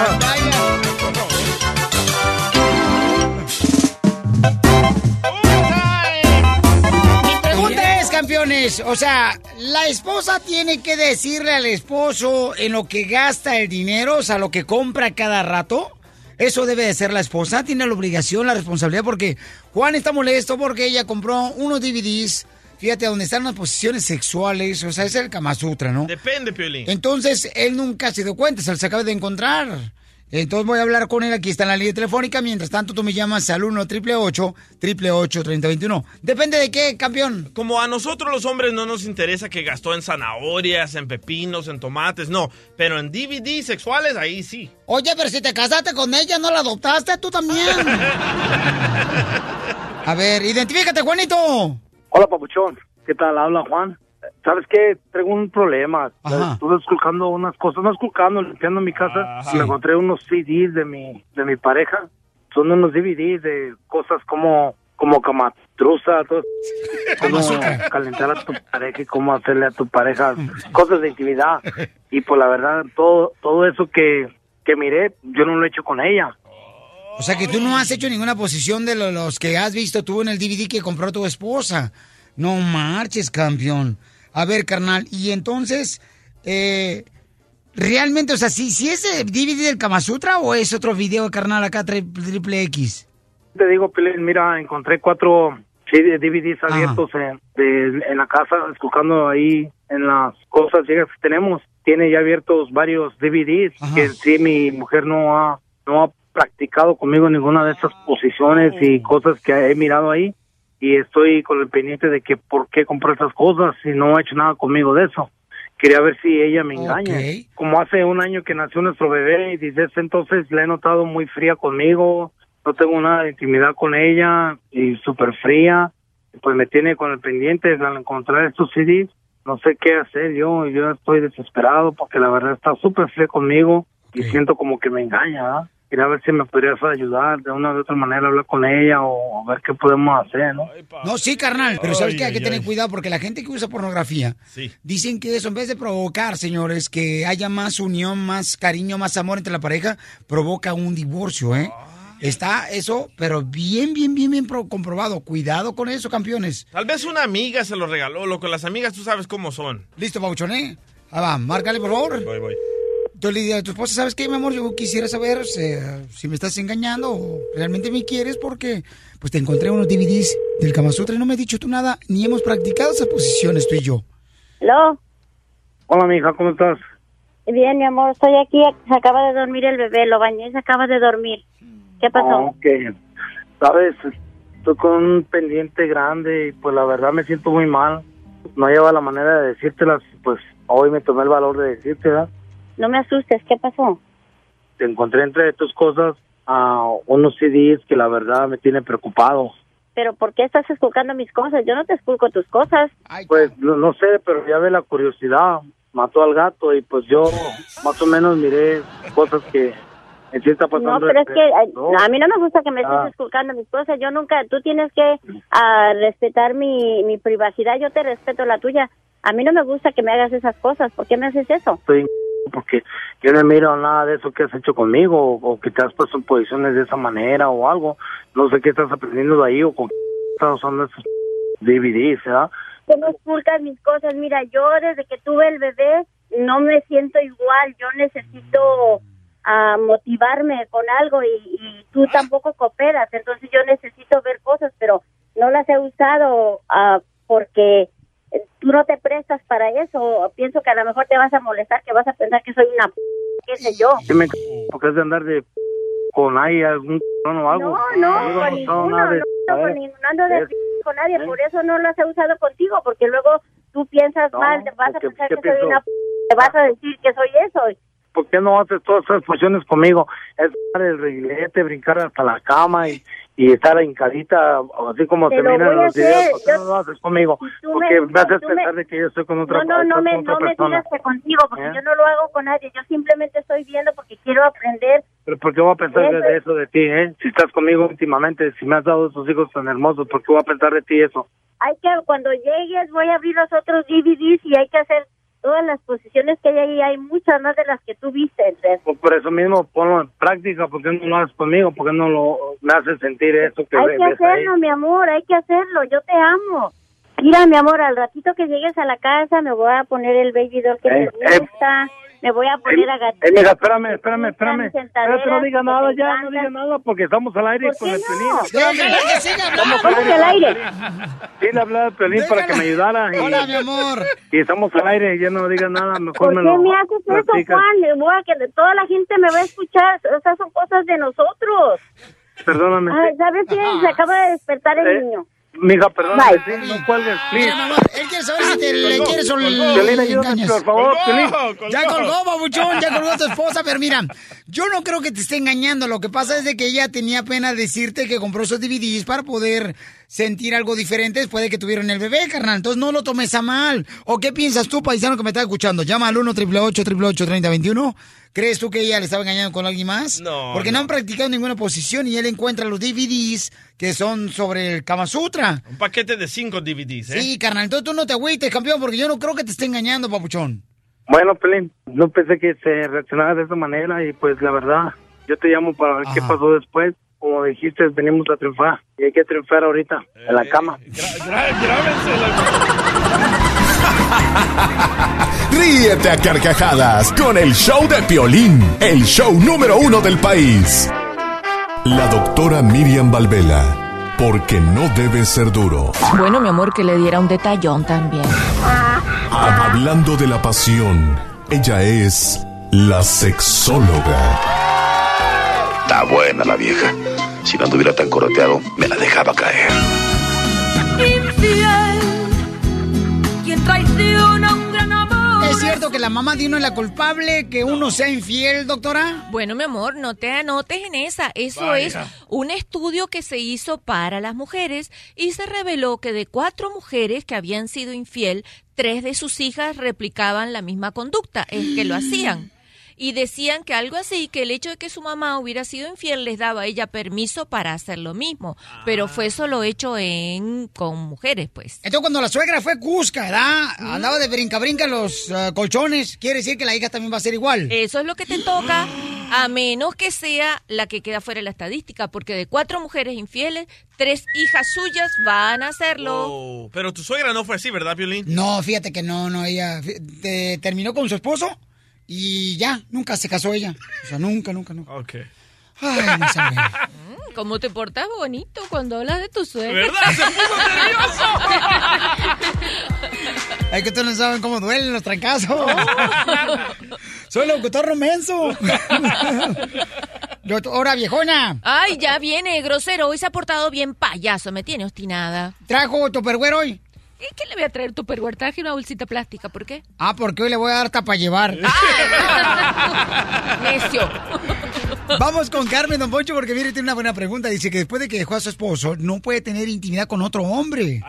campeones, o sea, ¿la esposa tiene que decirle al esposo en lo que gasta el dinero, o sea, lo que compra cada rato? Eso debe de ser la esposa, tiene la obligación, la responsabilidad, porque Juan está molesto porque ella compró unos DVDs, fíjate, donde están las posiciones sexuales, o sea, es el Kama Sutra, ¿no? Depende, Piolín. Entonces, él nunca se dio cuenta, se los acaba de encontrar. Entonces voy a hablar con él, aquí está en la línea telefónica, mientras tanto tú me llamas al 1 888 3021 Depende de qué, campeón. Como a nosotros los hombres no nos interesa que gastó en zanahorias, en pepinos, en tomates, no. Pero en DVD sexuales, ahí sí. Oye, pero si te casaste con ella, ¿no la adoptaste tú también? A ver, identifícate, Juanito. Hola, papuchón. ¿Qué tal? Habla Juan. ¿Sabes qué? Tengo un problema. Estuve esculcando unas cosas, no esculcando, limpiando mi casa. Ajá. Me encontré unos CDs de mi, de mi pareja. Son unos DVDs de cosas como, como camatruza, todo. Cómo calentar a tu pareja y cómo hacerle a tu pareja cosas de intimidad. Y pues la verdad, todo, todo eso que, que miré, yo no lo he hecho con ella. O sea que tú no has hecho ninguna posición de lo- los que has visto tú en el DVD que compró tu esposa. No marches, campeón. A ver, carnal, y entonces, eh, realmente, o sea, si, si es el DVD del Kama Sutra o es otro video, carnal, acá tri- triple X. Te digo, Pelín, mira, encontré cuatro DVDs abiertos en, de- en la casa, escuchando ahí en las cosas que tenemos. Tiene ya abiertos varios DVDs que sí mi mujer no ha, no ha practicado conmigo ninguna de esas posiciones y cosas que he mirado ahí. Y estoy con el pendiente de que por qué compró esas cosas y no ha hecho nada conmigo de eso. Quería ver si ella me engaña. Como hace un año que nació nuestro bebé y desde ese entonces la he notado muy fría conmigo, no tengo nada de intimidad con ella y súper fría. Pues me tiene con el pendiente al encontrar estos CDs. No sé qué hacer yo, yo estoy desesperado porque la verdad está súper fría conmigo y siento como que me engaña. Quería ver si me podrías ayudar de una u otra manera, hablar con ella o ver qué podemos hacer, ¿no? No, sí, carnal, pero sabes Ay, que hay que tener ay. cuidado porque la gente que usa pornografía dicen que eso, en vez de provocar, señores, que haya más unión, más cariño, más amor entre la pareja, provoca un divorcio, ¿eh? Está eso, pero bien, bien, bien, bien pro- comprobado. Cuidado con eso, campeones. Tal vez una amiga se lo regaló, loco. Las amigas tú sabes cómo son. Listo, Pauchón, ¿eh? Ah, va, márcale, por favor. Voy, voy. Tú le dices a tu esposa, ¿sabes qué, mi amor? Yo quisiera saber si me estás engañando o realmente me quieres porque pues te encontré unos DVDs del Kama Sutra y no me has dicho tú nada, ni hemos practicado esas posiciones tú y yo. ¿Aló? Hola, mi hija, ¿cómo estás? Bien, mi amor, estoy aquí. Se acaba de dormir el bebé, lo bañé y se acaba de dormir. ¿Qué pasó? Oh, ok. Sabes, estoy con un pendiente grande y pues la verdad me siento muy mal. No lleva la manera de decírtelas, pues hoy me tomé el valor de decirte, ¿verdad? No me asustes, ¿qué pasó? Te encontré entre tus cosas a unos CDs que la verdad me tiene preocupado. ¿Pero por qué estás esculcando mis cosas? Yo no te esculco tus cosas. Pues no, no sé, pero ya ve la curiosidad. Mató al gato y pues yo más o menos miré cosas que en sí está pasando. No, pero es que no. a mí no me gusta que me estés Ah. esculcando mis cosas. Yo nunca, tú tienes que ah, respetar mi, mi privacidad. Yo te respeto la tuya. A mí no me gusta que me hagas esas cosas. ¿Por qué me haces eso? estoy porque yo no miro nada de eso que has hecho conmigo o, que te has puesto en posiciones de esa manera o algo. No sé qué estás aprendiendo de ahí o con estás usando esos DVDs, ¿verdad? Que no esculcas mis cosas. Mira, yo desde que tuve el bebé no me siento igual. Yo necesito ah, motivarme con algo y, y tú tampoco cooperas. Entonces yo necesito ver cosas, pero no las he usado ah, porque tú no te prestas para eso. Pienso que a lo mejor te vas a molestar, que vas a pensar que soy una p qué sé yo. ¿Qué me c- porque es de andar de con ahí algún c- o algo? No, no, con no, ninguno, nada de- no, con ninguno ando de con nadie, por eso no las he usado contigo, porque luego tú piensas No, mal, te vas a pensar ¿qué que soy una p te vas a decir que soy eso. ¿Por qué no haces todas esas posiciones conmigo? Es dar el reguilete, brincar hasta la cama y, y estar hincadita, así como Te miran los videos. ¿Por qué yo- no lo haces conmigo? Porque me- me, haces me- pensar de que yo estoy con otra, No, no, no estoy me, no me persona. digas que contigo, porque ¿Eh? yo no lo hago con nadie, yo simplemente estoy viendo porque quiero aprender. Pero ¿por qué voy a pensar Eso de es- eso de ti, eh? Si estás conmigo últimamente, si me has dado esos hijos tan hermosos, ¿por qué voy a pensar de ti eso? Hay que, cuando llegues, voy a abrir los otros DVDs y hay que hacer todas las posiciones que hay ahí, hay muchas más de las que tú viste, Andrés. Pues por eso mismo ponlo en práctica, ¿por qué no lo haces conmigo? ¿Por qué no lo me haces sentir eso que Hay ves que ahí? hacerlo, mi amor, hay que hacerlo, yo te amo. Mira, mi amor, al ratito que llegues a la casa me voy a poner el baby doll que Eh, te gusta, me voy a poner a Eh, mira, espérame, espérame, espérame. Espérate, no diga nada ya, no diga nada, porque estamos al aire ¿Por con qué el no? Pelín. Déjala que siga hablando. Estamos al aire. Sí, le hablé al Pelín para que me ayudara. Y, Hola, mi amor. Y estamos al aire, ya no diga nada, mejor ¿Por me qué lo me haces eso. Juan? Voy a que de- toda la gente me va a escuchar. Esas son cosas de nosotros. Perdóname. Ay, ¿sabes qué? Se acaba de despertar el Eh, niño. Mija, perdóname, Bye. sí, no cuelgues, please. Mira, mi amor, él quiere saber si te le Colgó, quieres o le colgó. Piolín, ayúdame, engañas. por favor, Piolín. Ya colgó, babuchón, ya colgó tu esposa, pero mira, yo no creo que te esté engañando. Lo que pasa es de que ella tenía pena decirte que compró esos DVDs para poder sentir algo diferente después de que tuvieron el bebé, carnal. Entonces no lo tomes a mal. ¿O qué piensas tú, paisano, que me está escuchando? Llama al 1 888 3021 ¿Crees tú que ella le estaba engañando con alguien más? No, Porque no. han practicado ninguna posición y él encuentra los DVDs que son sobre el Kama Sutra. Un paquete de cinco DVDs, ¿eh? Sí, carnal, entonces tú no te agüites, campeón, porque yo no creo que te esté engañando, papuchón. Bueno, Pelín, no pensé que se reaccionara de esa manera y pues la verdad, yo te llamo para ver qué pasó después. Como dijiste, venimos a triunfar y hay que triunfar ahorita, en la cama. Ríete a carcajadas con el show de Piolín, el show número uno del país. La doctora Miriam Valvela, porque no debe ser duro. Bueno, mi amor, que le diera un detallón también. Hablando de la pasión, ella es la sexóloga. Está buena la vieja. Si no anduviera tan coroteado, me la dejaba caer. Infiel, quien traiciona un gran amor. ¿Es cierto que la mamá de uno es la culpable que uno sea infiel, doctora? Bueno, mi amor, no te anotes en esa. Eso Vaya. es un estudio que se hizo para las mujeres y se reveló que de cuatro mujeres que habían sido infiel, tres de sus hijas replicaban la misma conducta, es que lo hacían. Y decían que algo así, que el hecho de que su mamá hubiera sido infiel les daba a ella permiso para hacer lo mismo. Pero fue solo hecho en con mujeres, pues. Entonces, cuando la suegra fue Cusca, ¿verdad? Andaba de brinca-brinca en los eh, colchones. Quiere decir que la hija también va a ser igual. Eso es lo que te toca, a menos que sea la que queda fuera de la estadística, porque de cuatro mujeres infieles, tres hijas suyas van a hacerlo. Oh, pero tu suegra no fue así, ¿verdad, Piolín? No, fíjate que no, no, ella te- terminó con su esposo y ya, nunca se casó ella. O sea, nunca, nunca, nunca. Ok. Ay, mi sangre. Mm, ¿Cómo te portas bonito cuando hablas de tu suegra? ¿Verdad? Se puso nervioso. Es que ustedes no saben cómo duelen los trancazos. Soy locutor romenso. Ahora, viejona. Ay, ya viene, grosero. Hoy se ha portado bien payaso, me tiene obstinada. ¿Trajo topperware hoy? ¿Y qué le voy a traer tu perguer? Traje una bolsita plástica, ¿por qué? Ah, porque hoy le voy a dar tapa llevar. Necio. Vamos con Carmen, don Poncho, porque mire, tiene una buena pregunta. Dice que después de que dejó a su esposo, no puede tener intimidad con otro hombre.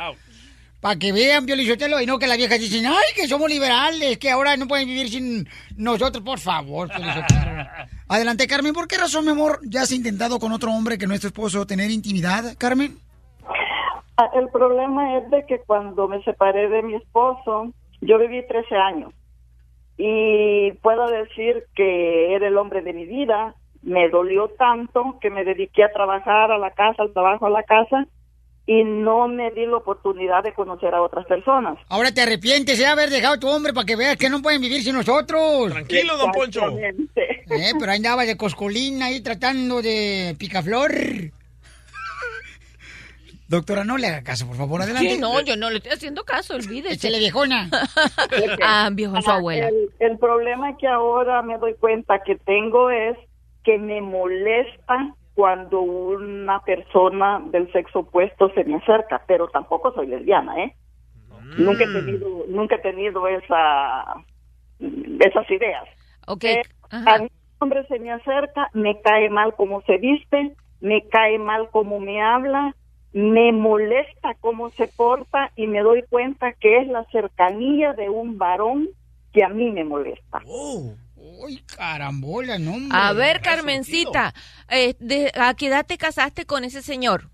Para que vean, Piolichotelo, y no que las viejas dicen, ay, que somos liberales, que ahora no pueden vivir sin nosotros, por favor. Adelante, Carmen, ¿por qué razón, mi amor, ya has intentado con otro hombre que no es tu esposo tener intimidad, Carmen? Ah, El problema es de que cuando me separé de mi esposo, yo viví 13 años y puedo decir que era el hombre de mi vida. Me dolió tanto que me dediqué a trabajar a la casa, al trabajo a la casa y no me di la oportunidad de conocer a otras personas. Ahora te arrepientes de haber dejado a tu hombre para que veas que no pueden vivir sin nosotros. Tranquilo, don Poncho. Eh, pero ahí andaba de coscolín ahí tratando de picaflor. Doctora, no le haga caso, por favor, adelante. Sí, no, yo no le estoy haciendo caso, olvídese. Échale, viejona. ah, viejo, su Ah, abuela. El, el problema que ahora me doy cuenta que tengo es que me molesta cuando una persona del sexo opuesto se me acerca, pero tampoco soy lesbiana, ¿eh? Nunca he tenido, nunca he tenido esa, esas ideas. Ok. Eh, a mí un hombre se me acerca, me cae mal cómo se viste, me cae mal cómo me habla, me molesta cómo se porta y me doy cuenta que es la cercanía de un varón que a mí me molesta. Uy, carambola, no, hombre. A ver, Carmencita, eh, de- ¿a qué edad te casaste con ese señor?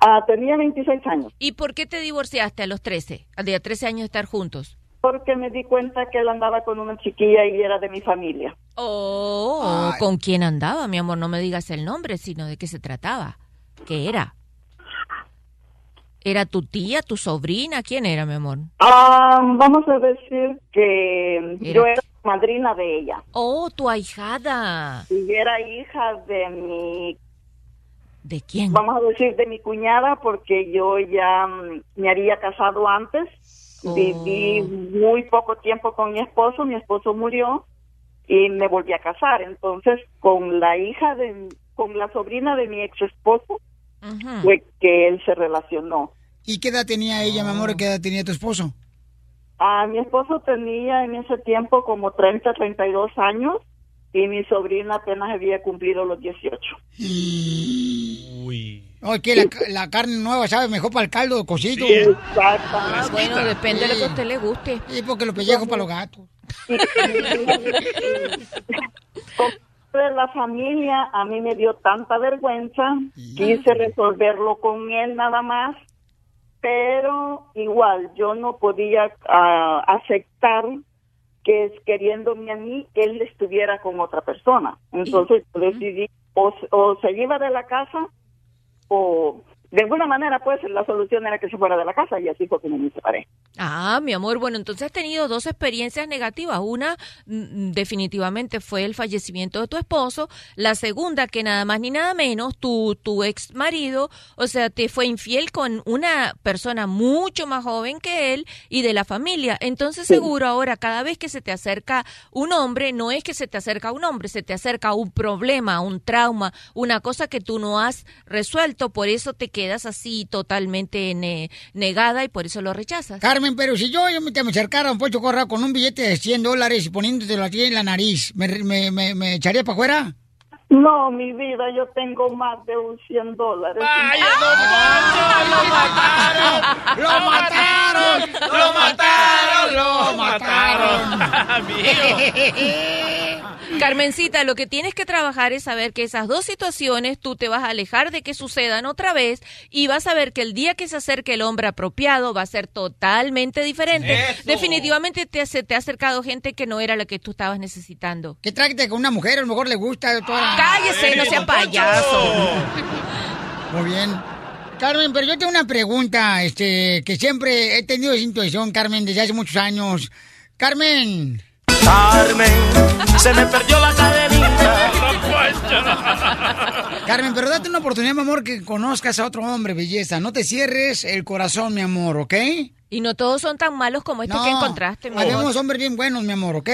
Ah, tenía 26 años. ¿Y por qué te divorciaste a los 13? A de 13 años de estar juntos. Porque me di cuenta que él andaba con una chiquilla y era de mi familia. Oh, ¿con quién andaba, mi amor? No me digas el nombre, sino de qué se trataba. ¿Qué era? ¿Era tu tía, tu sobrina? ¿Quién era, mi amor? Ah, vamos a decir que Era- yo era madrina de ella. Oh, tu ahijada. Y era hija de mi... ¿De quién? Vamos a decir de mi cuñada porque yo ya mm, me había casado antes. Oh. Viví muy poco tiempo con mi esposo, mi esposo murió y me volví a casar. Entonces, con la hija de... con la sobrina de mi ex esposo fue que él se relacionó. ¿Y qué edad tenía ella, mi amor? ¿Qué edad tenía tu esposo? Ah, mi esposo tenía en ese tiempo como 30, 32 años y mi sobrina apenas había cumplido los 18. Oye, que la, la carne nueva sabe mejor para el caldo cocido. Sí, exacto. Ah, bueno, depende de lo que a usted le guste. Y porque los pellejos para los gatos. de la familia a mí me dio tanta vergüenza, quise resolverlo con él nada más, pero igual yo no podía ah, aceptar que es queriéndome a mí que él estuviera con otra persona. Entonces decidí o, o se iba de la casa o de alguna manera pues la solución era que se fuera de la casa y así fue que me separé. Ah, mi amor, bueno, entonces has tenido dos experiencias negativas. Una, mm, definitivamente, fue el fallecimiento de tu esposo. La segunda, que nada más ni nada menos, tu, tu ex marido, o sea, te fue infiel con una persona mucho más joven que él y de la familia. Entonces, seguro ahora, cada vez que se te acerca un hombre, no es que se te acerca un hombre, se te acerca un problema, un trauma, una cosa que tú no has resuelto, por eso te quedas así totalmente ne- negada y por eso lo rechazas. Carmen, pero si yo, yo me, te me acercara a un Poncho Corra con un billete de 100 dólares y poniéndotelo aquí en la nariz, ¿me, me, me, me echaría para afuera? No, mi vida, yo tengo más de un 100 dólares. ¡Lo mataron! ¡Lo mataron! ¡Lo mataron! Carmencita, lo que tienes que trabajar es saber que esas dos situaciones tú te vas a alejar de que sucedan otra vez y vas a ver que el día que se acerque el hombre apropiado va a ser totalmente diferente. Eso. Definitivamente te, se te ha acercado gente que no era la que tú estabas necesitando. Que tráquete con una mujer, a lo mejor le gusta. Doctora. Cállese, no sea payaso. Muy bien. Carmen, pero yo tengo una pregunta, este, que siempre he tenido esa intuición, Carmen, desde hace muchos años. Carmen. Carmen, se me perdió la cadenita. Carmen, pero date una oportunidad, mi amor, que conozcas a otro hombre, belleza. No te cierres el corazón, mi amor, ¿ok? Y no todos son tan malos como este No, que encontraste, mi amor. Habemos hombres bien buenos, mi amor, ¿ok?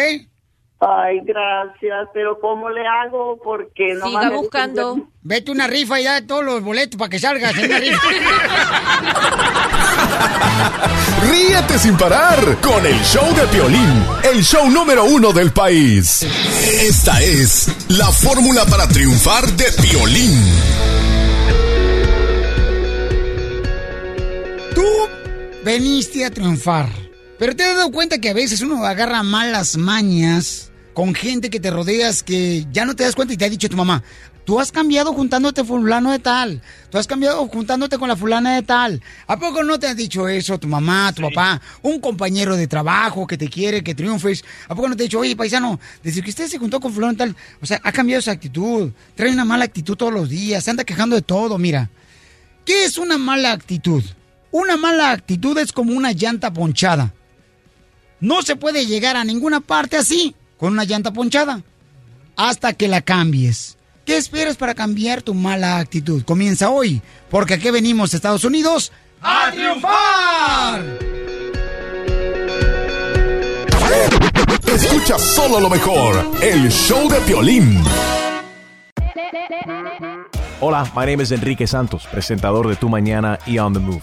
Ay, gracias, pero ¿cómo le hago? Porque no Siga buscando. Vete una rifa y da todos los boletos para que salgas en una rifa. Ríete sin parar con el show de Piolín, el show número uno del país. Esta es la fórmula para triunfar de Piolín. Tú veniste a triunfar. Pero te has dado cuenta que a veces uno agarra malas mañas con gente que te rodeas que ya no te das cuenta y te ha dicho tu mamá. Tú has cambiado juntándote fulano de tal. Tú has cambiado juntándote con la fulana de tal. ¿A poco no te ha dicho eso tu mamá, tu papá, un compañero de trabajo que te quiere, que triunfes? ¿A poco no te ha dicho, oye, paisano, desde que usted se juntó con fulano de tal, o sea, ha cambiado esa actitud, trae una mala actitud todos los días, se anda quejando de todo, mira. ¿Qué es una mala actitud? Una mala actitud es como una llanta ponchada. No se puede llegar a ninguna parte así, con una llanta ponchada, hasta que la cambies. ¿Qué esperas para cambiar tu mala actitud? Comienza hoy, porque aquí venimos, Estados Unidos, a triunfar. Escucha solo lo mejor, el show de Piolín. Hola, my name is Enrique Santos, presentador de Tu Mañana y On the Move.